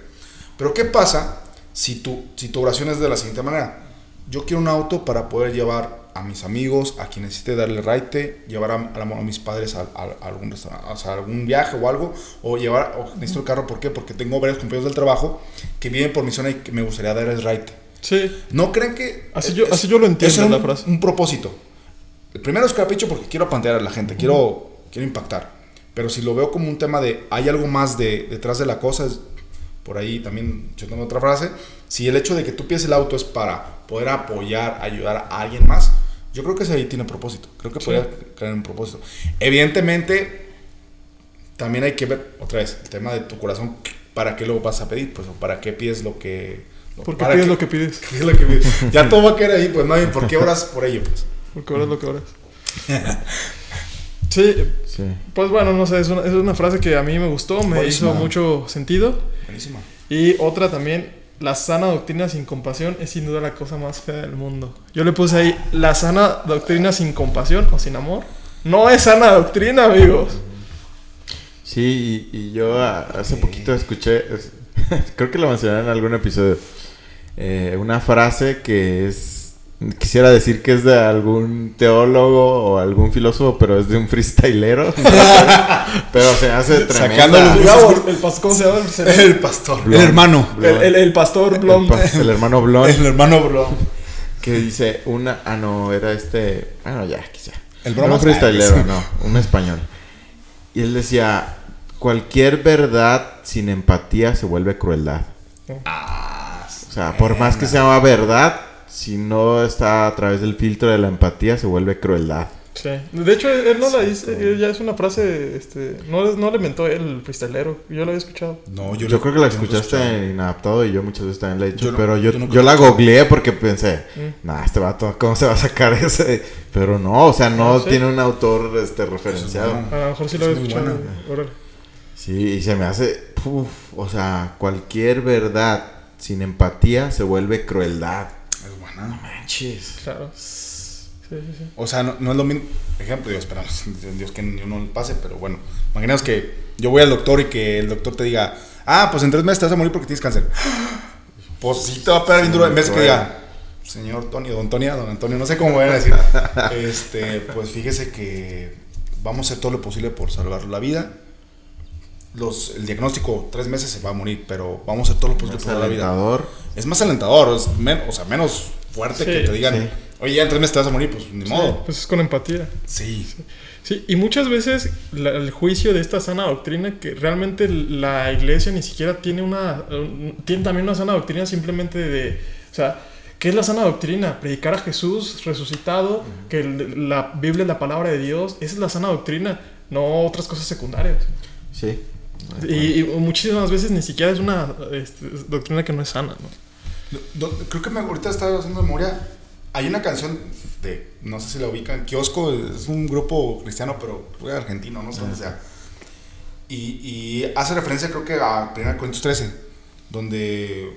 Pero ¿qué pasa si tu, si tu oración es de la siguiente manera? Yo quiero un auto para poder llevar a mis amigos, a quien necesite darle raite, llevar a, a la- a mis padres a, algún restaurante, o sea, a algún viaje o algo, o llevar, o necesito el carro, ¿por qué? Porque tengo varios compañeros del trabajo que viven por mi zona y que me gustaría darles raite. Sí, ¿No creen que... Así yo- así yo lo entiendo, es la un, frase. un propósito. El primero es capricho porque quiero apantear a la gente, quiero, quiero impactar. Pero si lo veo como un tema de hay algo más de, detrás de la cosa, es, por ahí también tengo otra frase, si el hecho de que tú pides el auto es para poder apoyar, ayudar a alguien más, yo creo que ese ahí tiene propósito. Creo que Sí. puede tener un propósito. Evidentemente, también hay que ver otra vez el tema de tu corazón. ¿Para qué lo vas a pedir? Pues, o ¿para qué pides lo que... porque para pides qué- lo que pides, ¿Qué es lo que pides? Ya todo va a quedar ahí, pues no hay por qué oras por ello, pues. porque oras lo que oras. Sí, Sí. pues bueno, no sé, es una, es una frase que a mí me gustó, me Buenísima. hizo mucho sentido. Buenísima. Y otra también, la sana doctrina sin compasión es sin duda la cosa más fea del mundo. Yo le puse ahí, la sana doctrina sin compasión o sin amor. No es sana doctrina, amigos. Sí, y, y yo hace poquito escuché, es- creo que lo mencioné en algún episodio, eh, una frase que es, quisiera decir que es de algún teólogo o algún filósofo, pero es de un freestylero. pero se hace los- Bravo, el pastor, ¿cómo se llama? El, El pastor. Blon. El hermano. el, el pastor El, Blom. pa- el hermano Blon, El hermano bro. que dice una, ah no, era este, bueno ya, quizá. El No broma. un freestylero, no, un español. Y él decía, cualquier verdad sin empatía se vuelve crueldad. Ah, O sea, por más que sea verdad, si no está a través del filtro de la empatía, se vuelve crueldad. Sí. De hecho, él, no la dice, ya es una frase, este, no, no le inventó él, el freestylero. Yo lo había escuchado. No, Yo, yo, creo que la no escuchaste en Inadaptado y yo muchas veces también la he dicho, Yo no- pero yo, yo no yo creo la googleé porque pensé, Mm. nah, este vato, ¿cómo se va a sacar ese? Pero no, o sea, no Ah, ¿sí? tiene un autor este, referenciado. bueno. A lo mejor sí lo había escuchado. Sí, y se me hace, uf, o sea, cualquier verdad sin empatía se vuelve crueldad. Buena. Manches. Claro. Sí, sí, sí. O sea, no, no es lo mismo. Ejemplo, Dios, esperamos, Dios que no le pase, pero bueno. Imaginaos que yo voy al doctor y que el doctor te diga, ah, pues en tres meses te vas a morir porque tienes cáncer. Pues sí te va a pegar bien duro. En vez de que diga, señor Tony, don Tonia, don Antonio, no sé cómo vayan a decir. Este, pues fíjese que vamos a hacer todo lo posible por salvar la vida. Los, el diagnóstico, tres meses se va a morir, pero vamos a hacer todo lo posible por salvar la vida es más alentador, es men- o sea, menos fuerte Sí, que te digan, sí. oye, ya en tres meses te vas a morir, pues ni Sí, modo. pues es con empatía. Sí, Sí, y muchas veces la- el juicio de esta sana doctrina, que realmente la iglesia ni siquiera tiene una, un- tiene también una sana doctrina simplemente de, o sea, ¿qué es la sana doctrina? Predicar a Jesús resucitado, que la Biblia es la palabra de Dios, esa es la sana doctrina, no otras cosas secundarias. Sí. Y, y muchísimas veces ni siquiera es una este, doctrina que no es sana, ¿no? Creo que me, ahorita estaba haciendo memoria, hay una canción de, no sé si la ubican, Kiosco, es un grupo cristiano, pero que argentino, no sé dónde sea. Y, y hace referencia creo que a 1 Corintios 13, donde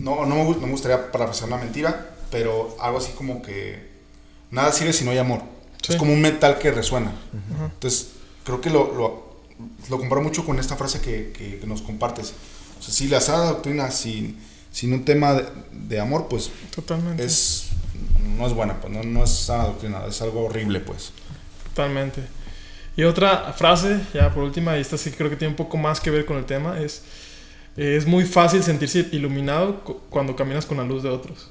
no, no, me, no me gustaría parafrasear una mentira, pero algo así como que nada sirve si no hay amor. Sí. Es como un metal que resuena. Entonces, creo que lo, lo, lo comparo mucho con esta frase que, que- que nos compartes. Sea, si la sana doctrina sin, sin un tema de, de amor, pues Totalmente. es no es buena, pues no, no es sana doctrina, es algo horrible, pues. Totalmente. Y otra frase, ya por última, y esta sí creo que tiene un poco más que ver con el tema, es, es muy fácil sentirse iluminado cu- cuando caminas con la luz de otros.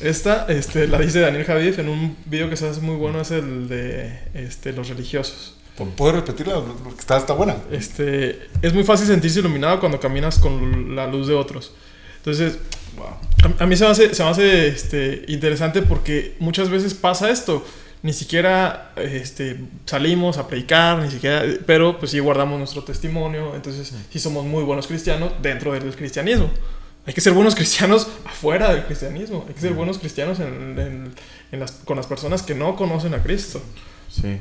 Esta este, la dice Daniel Javif en un video que se hace muy bueno, es el de este, los religiosos. ¿Puedo repetirla? Porque está, está buena. Este, es muy fácil sentirse iluminado cuando caminas con la luz de otros. Entonces, Wow. a, a mí se me hace, se me hace este, interesante porque muchas veces pasa esto. Ni siquiera este, salimos a predicar, ni siquiera, pero pues sí guardamos nuestro testimonio. Entonces, sí somos muy buenos cristianos dentro del cristianismo. Hay que ser buenos cristianos afuera del cristianismo. Hay que ser buenos cristianos en- en- en las- con las personas que no conocen a Cristo. Sí.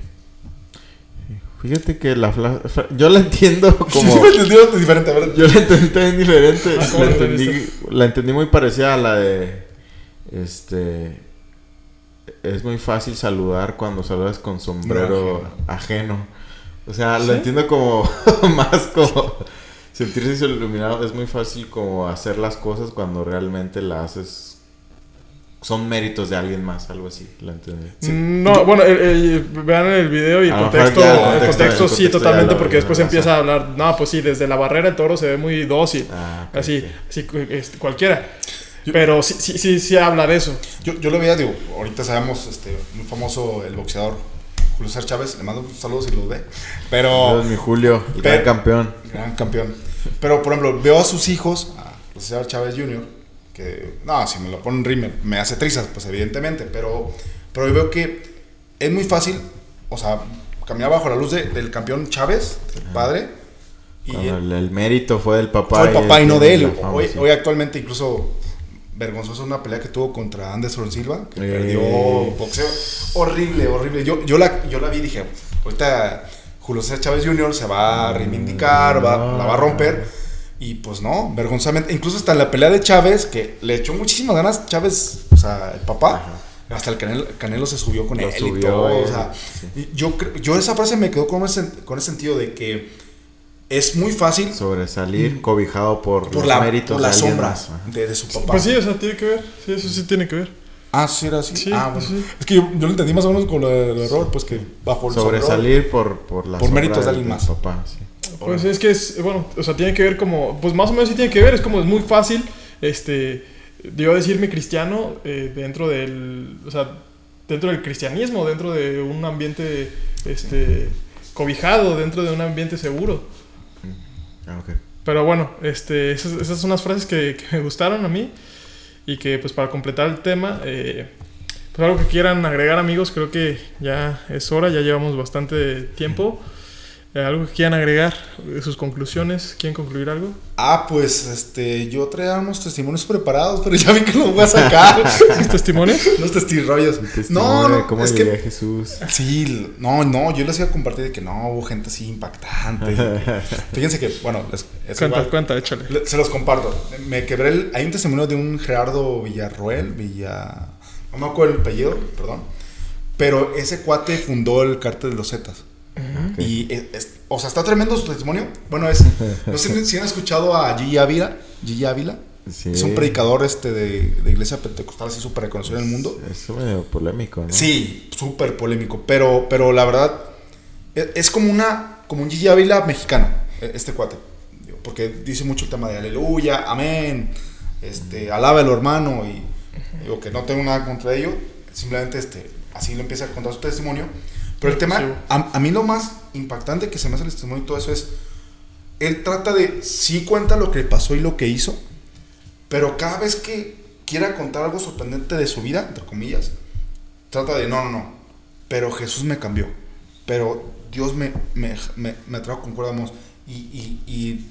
Fíjate que la fla- yo la entiendo como Sí, me diferente, ¿verdad? yo la entendí también diferente. Ah, ¿cómo la, entendí, la entendí muy parecida a la de este es muy fácil saludar cuando saludas con sombrero ajeno. O sea, ¿Sí? lo entiendo como más como sentirse iluminado es muy fácil como hacer las cosas cuando realmente las haces son méritos de alguien más, algo así, la entendí. Sí. No, bueno, vean el video y el contexto, el contexto- sí, contexto totalmente, porque después empieza a hablar, no, pues sí, desde la barrera el toro se ve muy dócil, Ah, así, así este, cualquiera. Pero sí, sí, sí, sí habla de eso. Yo, yo lo veía, digo, ahorita sabemos, este, muy famoso el boxeador Julio César Chávez, le mando un saludo si lo ve, pero Saludos, mi Julio, el Pero- gran campeón. gran campeón. Pero, por ejemplo, veo a sus hijos, a Julio César Chávez Jr., que, no, si me lo ponen rime, me hace trizas, pues evidentemente, pero, pero yo veo que es muy fácil, o sea, caminar bajo la luz de- del campeón Chávez, el padre, y el, el mérito fue del papá. fue el papá y no de él. fama, Hoy, sí. hoy actualmente incluso vergonzosa una pelea que tuvo contra Anderson Silva, que Eh. perdió boxeo. Horrible, horrible. Yo, yo, la, yo la vi y dije, ahorita Julio César Chávez Jr. se va a reivindicar, va, la va a romper. Y pues no, vergonzosamente. Incluso hasta en la pelea de Chávez, que le echó muchísimas ganas Chávez, o sea, el papá. hasta el Canelo, Canelo se subió con Lo él y subió todo. él, o sea, sí. y yo, yo esa frase me quedó con ese, con ese sentido de que es muy fácil Sobresalir cobijado por, por los la, méritos por la de sombra de, de su papá. Pues sí, o sea, tiene que ver. Sí, eso sí tiene que ver. Ah, sí, era así. Sí, ah, bueno. sí. Es que yo, yo lo entendí más o menos con lo de, lo de Robert, pues que bajo el sombrero- Sobresalir por, por la Por méritos de alguien más. papá, sí. Pues es que es, bueno, o sea, tiene que ver como, pues más o menos sí tiene que ver, es como es muy fácil, este, yo decirme cristiano eh, dentro del, o sea, dentro del cristianismo, dentro de un ambiente, este, cobijado, dentro de un ambiente seguro. Ah, ok. Pero bueno, este, esas, esas son las frases que, que me gustaron a mí y que pues para completar el tema, eh, pues algo que quieran agregar amigos, creo que ya es hora, ya llevamos bastante tiempo. Algo que quieran agregar, eh, sus conclusiones, ¿quieren concluir algo? Ah, pues este, yo traía unos testimonios preparados, pero ya vi que los voy a sacar. ¿Sus testimonios? Unos testirrollos. Testimonio No, de no, cómo es que. Jesús. Sí, no, no, yo les iba a compartir de que no, hubo gente así impactante. Fíjense que, bueno, les, es Cuenta, igual. cuenta, échale. Le- Se los comparto. Me quebré el. Hay un testimonio de un Gerardo Villarroel, Villa. No me acuerdo el apellido, perdón. Pero ese cuate fundó el cártel de los Zetas. Ok. Y, es- es- o sea, está tremendo su testimonio. Bueno, es. No sé si han escuchado a Gigi Ávila. Gigi Ávila. Sí. Es un predicador este de, de iglesia pentecostal, así súper reconocido en el mundo. Es medio polémico, ¿no? Sí, súper polémico. Pero, pero la verdad, es, es como una. Como un Gigi Ávila mexicano, e- este cuate. Porque dice mucho el tema de aleluya, amén, este, alábalo hermano. Y digo que no tengo nada contra ello. Simplemente este, así lo empieza a contar su testimonio. Pero el tema, a, a mí lo más impactante que se me hace el testimonio y todo eso es. Él trata de. Sí cuenta lo que pasó y lo que hizo. Pero cada vez que quiera contar algo sorprendente de su vida, entre comillas, trata de, no, no, no, pero Jesús me cambió, pero Dios me, me, me, me trajo con cuerda y, y, y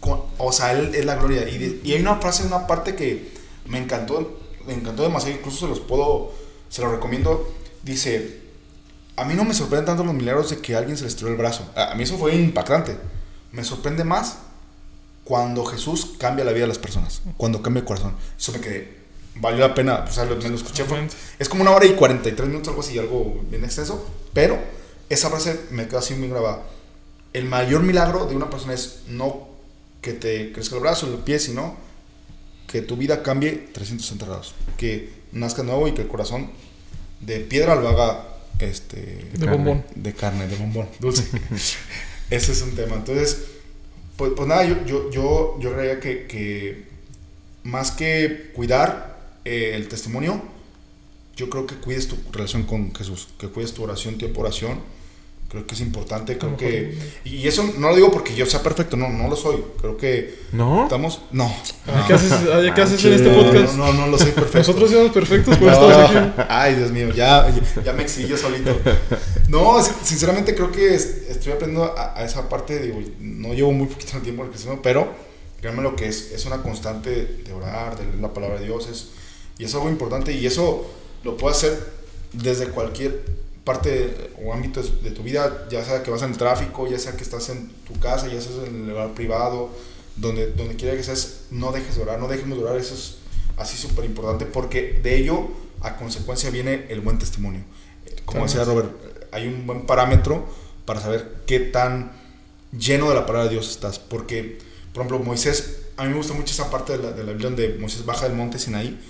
con- o sea, Él es la gloria. Y, de- y hay una frase, una parte que me encantó, me encantó demasiado, incluso se los puedo, se los recomiendo, dice, a mí no me sorprenden tanto los milagros de que alguien se le estiró el brazo, a, mí eso fue impactante, me sorprende más cuando Jesús cambia la vida de las personas, cuando cambia el corazón. Eso me quedé, valió la pena, o sea, lo- me lo escuché, fue- es como una hora y 43 minutos, algo así, algo bien extenso, pero esa frase me quedó así muy grabada. El mayor milagro de una persona es no que te crezca el brazo, el pie, sino que tu vida cambie 360 grados, que nazca nuevo y que el corazón de piedra lo haga este, De bombón. de carne, de bombón, dulce. Ese es un tema. Entonces, pues, pues nada, yo, yo, yo, yo creía que, que más que cuidar eh, el testimonio, yo creo que cuides tu relación con Jesús, que cuides tu oración, tiempo oración. Creo que es importante, creo que... Y eso no lo digo porque yo sea perfecto, no, no lo soy. Creo que ¿No? estamos... No. Ay, ¿Qué haces, ay, ¿qué haces en Ah, este podcast? No, no, no lo soy perfecto. Nosotros somos perfectos, por No. estamos aquí. Ay, Dios mío, ya, ya, ya me exhibí yo solito. No, sin- sinceramente creo que es- estoy aprendiendo a, a esa parte. Digo, no llevo muy poquito tiempo en el cristianismo, pero créanme lo que es, es una constante de orar, de leer la palabra de Dios. Es, y es algo importante y eso lo puedo hacer desde cualquier parte o ámbito de, tu vida, ya sea que vas en el tráfico, ya sea que estás en tu casa, ya sea en el lugar privado, donde, donde quiera que seas, no dejes de orar, no dejemos de orar, eso es así súper importante porque de ello a consecuencia viene el buen testimonio. Como decía Robert, hay un buen parámetro para saber qué tan lleno de la palabra de Dios estás, porque por ejemplo Moisés, a mí me gusta mucho esa parte de la, de la Biblia donde Moisés baja del monte Sinaí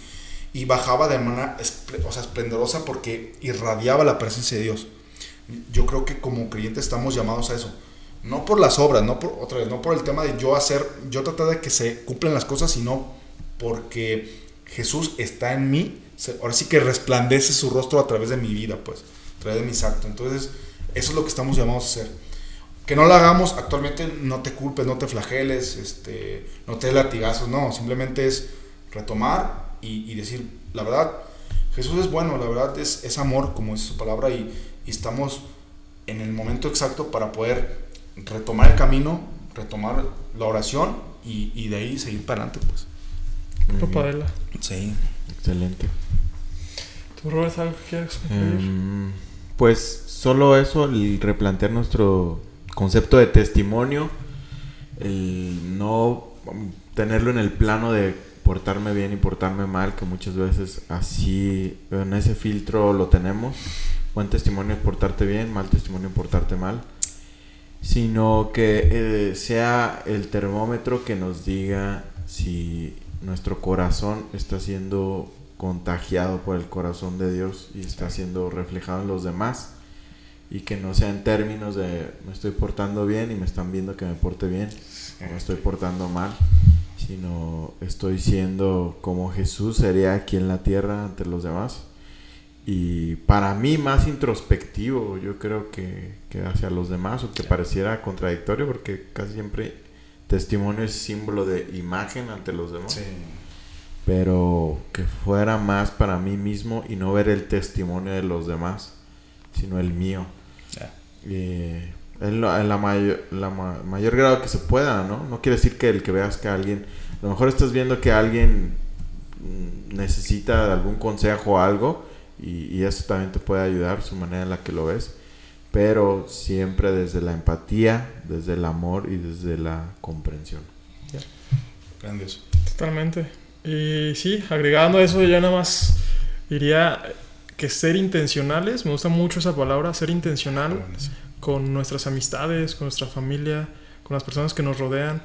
y bajaba de manera o sea, esplendorosa porque irradiaba la presencia de Dios. Yo creo que como creyentes estamos llamados a eso. No por las obras, no por otra vez, no por el tema de yo hacer, yo tratar de que se cumplan las cosas, sino porque Jesús está en mí. Ahora sí que resplandece su rostro a través de mi vida, pues, a través de mis actos. Entonces, eso es lo que estamos llamados a hacer. Que no lo hagamos actualmente, no te culpes, no te flageles, este, no te latigazos, no, simplemente es retomar y, y decir, la verdad, Jesús es bueno, la verdad es, es amor, como es su palabra, y, y estamos en el momento exacto para poder retomar el camino, retomar la oración y, y de ahí seguir para adelante, pues. Papadela. Sí. Excelente. ¿Tú, Robert, algo que quieras concluir? Em, pues solo eso, el replantear nuestro concepto de testimonio, el no um, tenerlo en el plano de portarme bien y portarme mal, que muchas veces así, en ese filtro lo tenemos. Buen testimonio es portarte bien, mal testimonio es portarte mal. Sino que eh, sea el termómetro que nos diga si nuestro corazón está siendo contagiado por el corazón de Dios y está siendo reflejado en los demás y que no sea en términos de me estoy portando bien y me están viendo que me porte bien o me estoy portando mal, sino estoy siendo como Jesús sería aquí en la tierra ante los demás. Y para mí más introspectivo, yo creo que, que hacia los demás, o que pareciera contradictorio, porque casi siempre testimonio es símbolo de imagen ante los demás. Sí. Pero que fuera más para mí mismo y no ver el testimonio de los demás, sino el mío. Ya. Eh, en, la, en la mayor, la ma- mayor grado que se pueda, ¿no? No quiere decir que el que veas que alguien, a lo mejor estás viendo que alguien necesita algún consejo o algo y, y eso también te puede ayudar, su manera en la que lo ves, pero siempre desde la empatía, desde el amor y desde la comprensión. Grandioso. Totalmente. Y sí, agregando a eso, ya nada más diría que ser intencionales, me gusta mucho esa palabra, ser intencional con nuestras amistades, con nuestra familia, con las personas que nos rodean.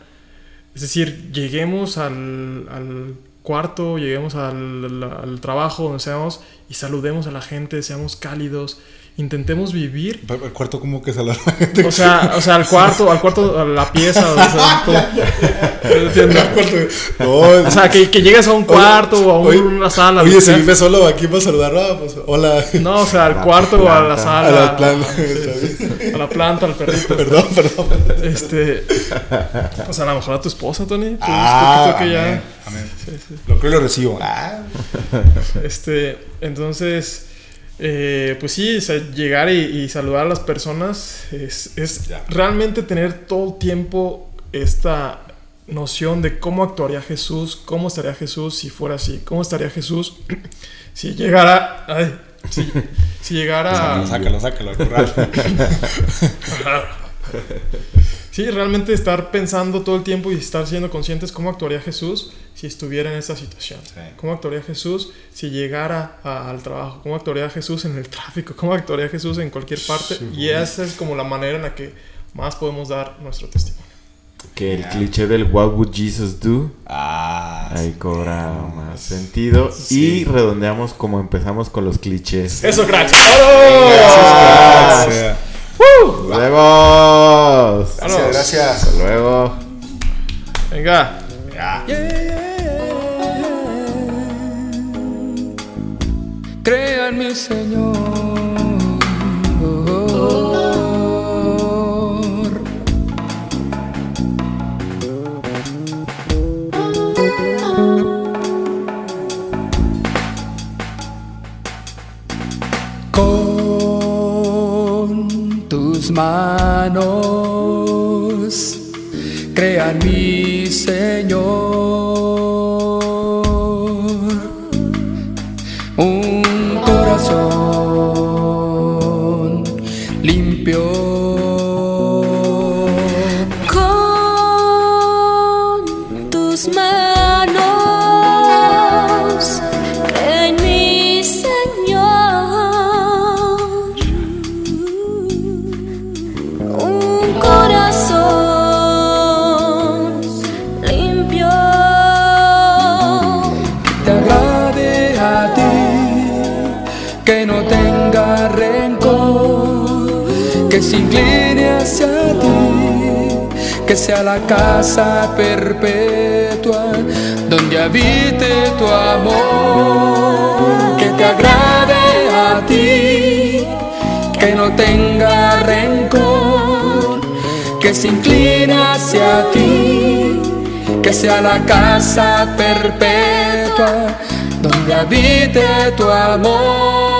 Es decir, lleguemos al, al cuarto, lleguemos al, al- al trabajo, donde seamos, y saludemos a la gente, seamos cálidos, intentemos vivir El cuarto como que salar o sea, o sea, al cuarto, al cuarto, a la pieza, o sea, como- no entiendo. No, O sea, que, que llegues a un cuarto o a un- oye, una sala. Oye, si vive solo aquí para saludar, ah, pues hola. No, o sea, al La cuarto o a la sala. A la planta. a la planta, al perrito. Perdón, perdón. Este. O sea, a lo mejor a tu esposa, Tony. Tú, Ah, que ya- amén, amén. Sí, sí. Lo creo y lo recibo. Ah, Este, entonces, eh, pues sí, o sea, llegar y, y saludar a las personas es, es Ya. realmente tener todo el tiempo esta noción de cómo actuaría Jesús, cómo estaría Jesús si fuera así, cómo estaría Jesús si llegara, ay, si, si llegara, sácalo, sácalo, sácalo. sí, realmente estar pensando todo el tiempo y estar siendo conscientes cómo actuaría Jesús si estuviera en esta situación. Sí. ¿Cómo actuaría Jesús si llegara a- al trabajo? ¿Cómo actuaría Jesús en el tráfico? ¿Cómo actuaría Jesús en cualquier parte? y esa es como la manera en la que más podemos dar nuestro testimonio. Que el cliché del What would Jesus do Ah, ahí cobra más sentido y redondeamos como empezamos con los clichés. ¡Eso, cracks! Gracias. ¡Nos vemos! Gracias, gracias. Hasta luego. Venga. Crea en mi Señor. Manos, crea en mi Señor la casa perpetua donde habite tu amor, que te agrade a ti, que no tenga rencor, que se incline hacia ti que sea la casa perpetua donde habite tu amor.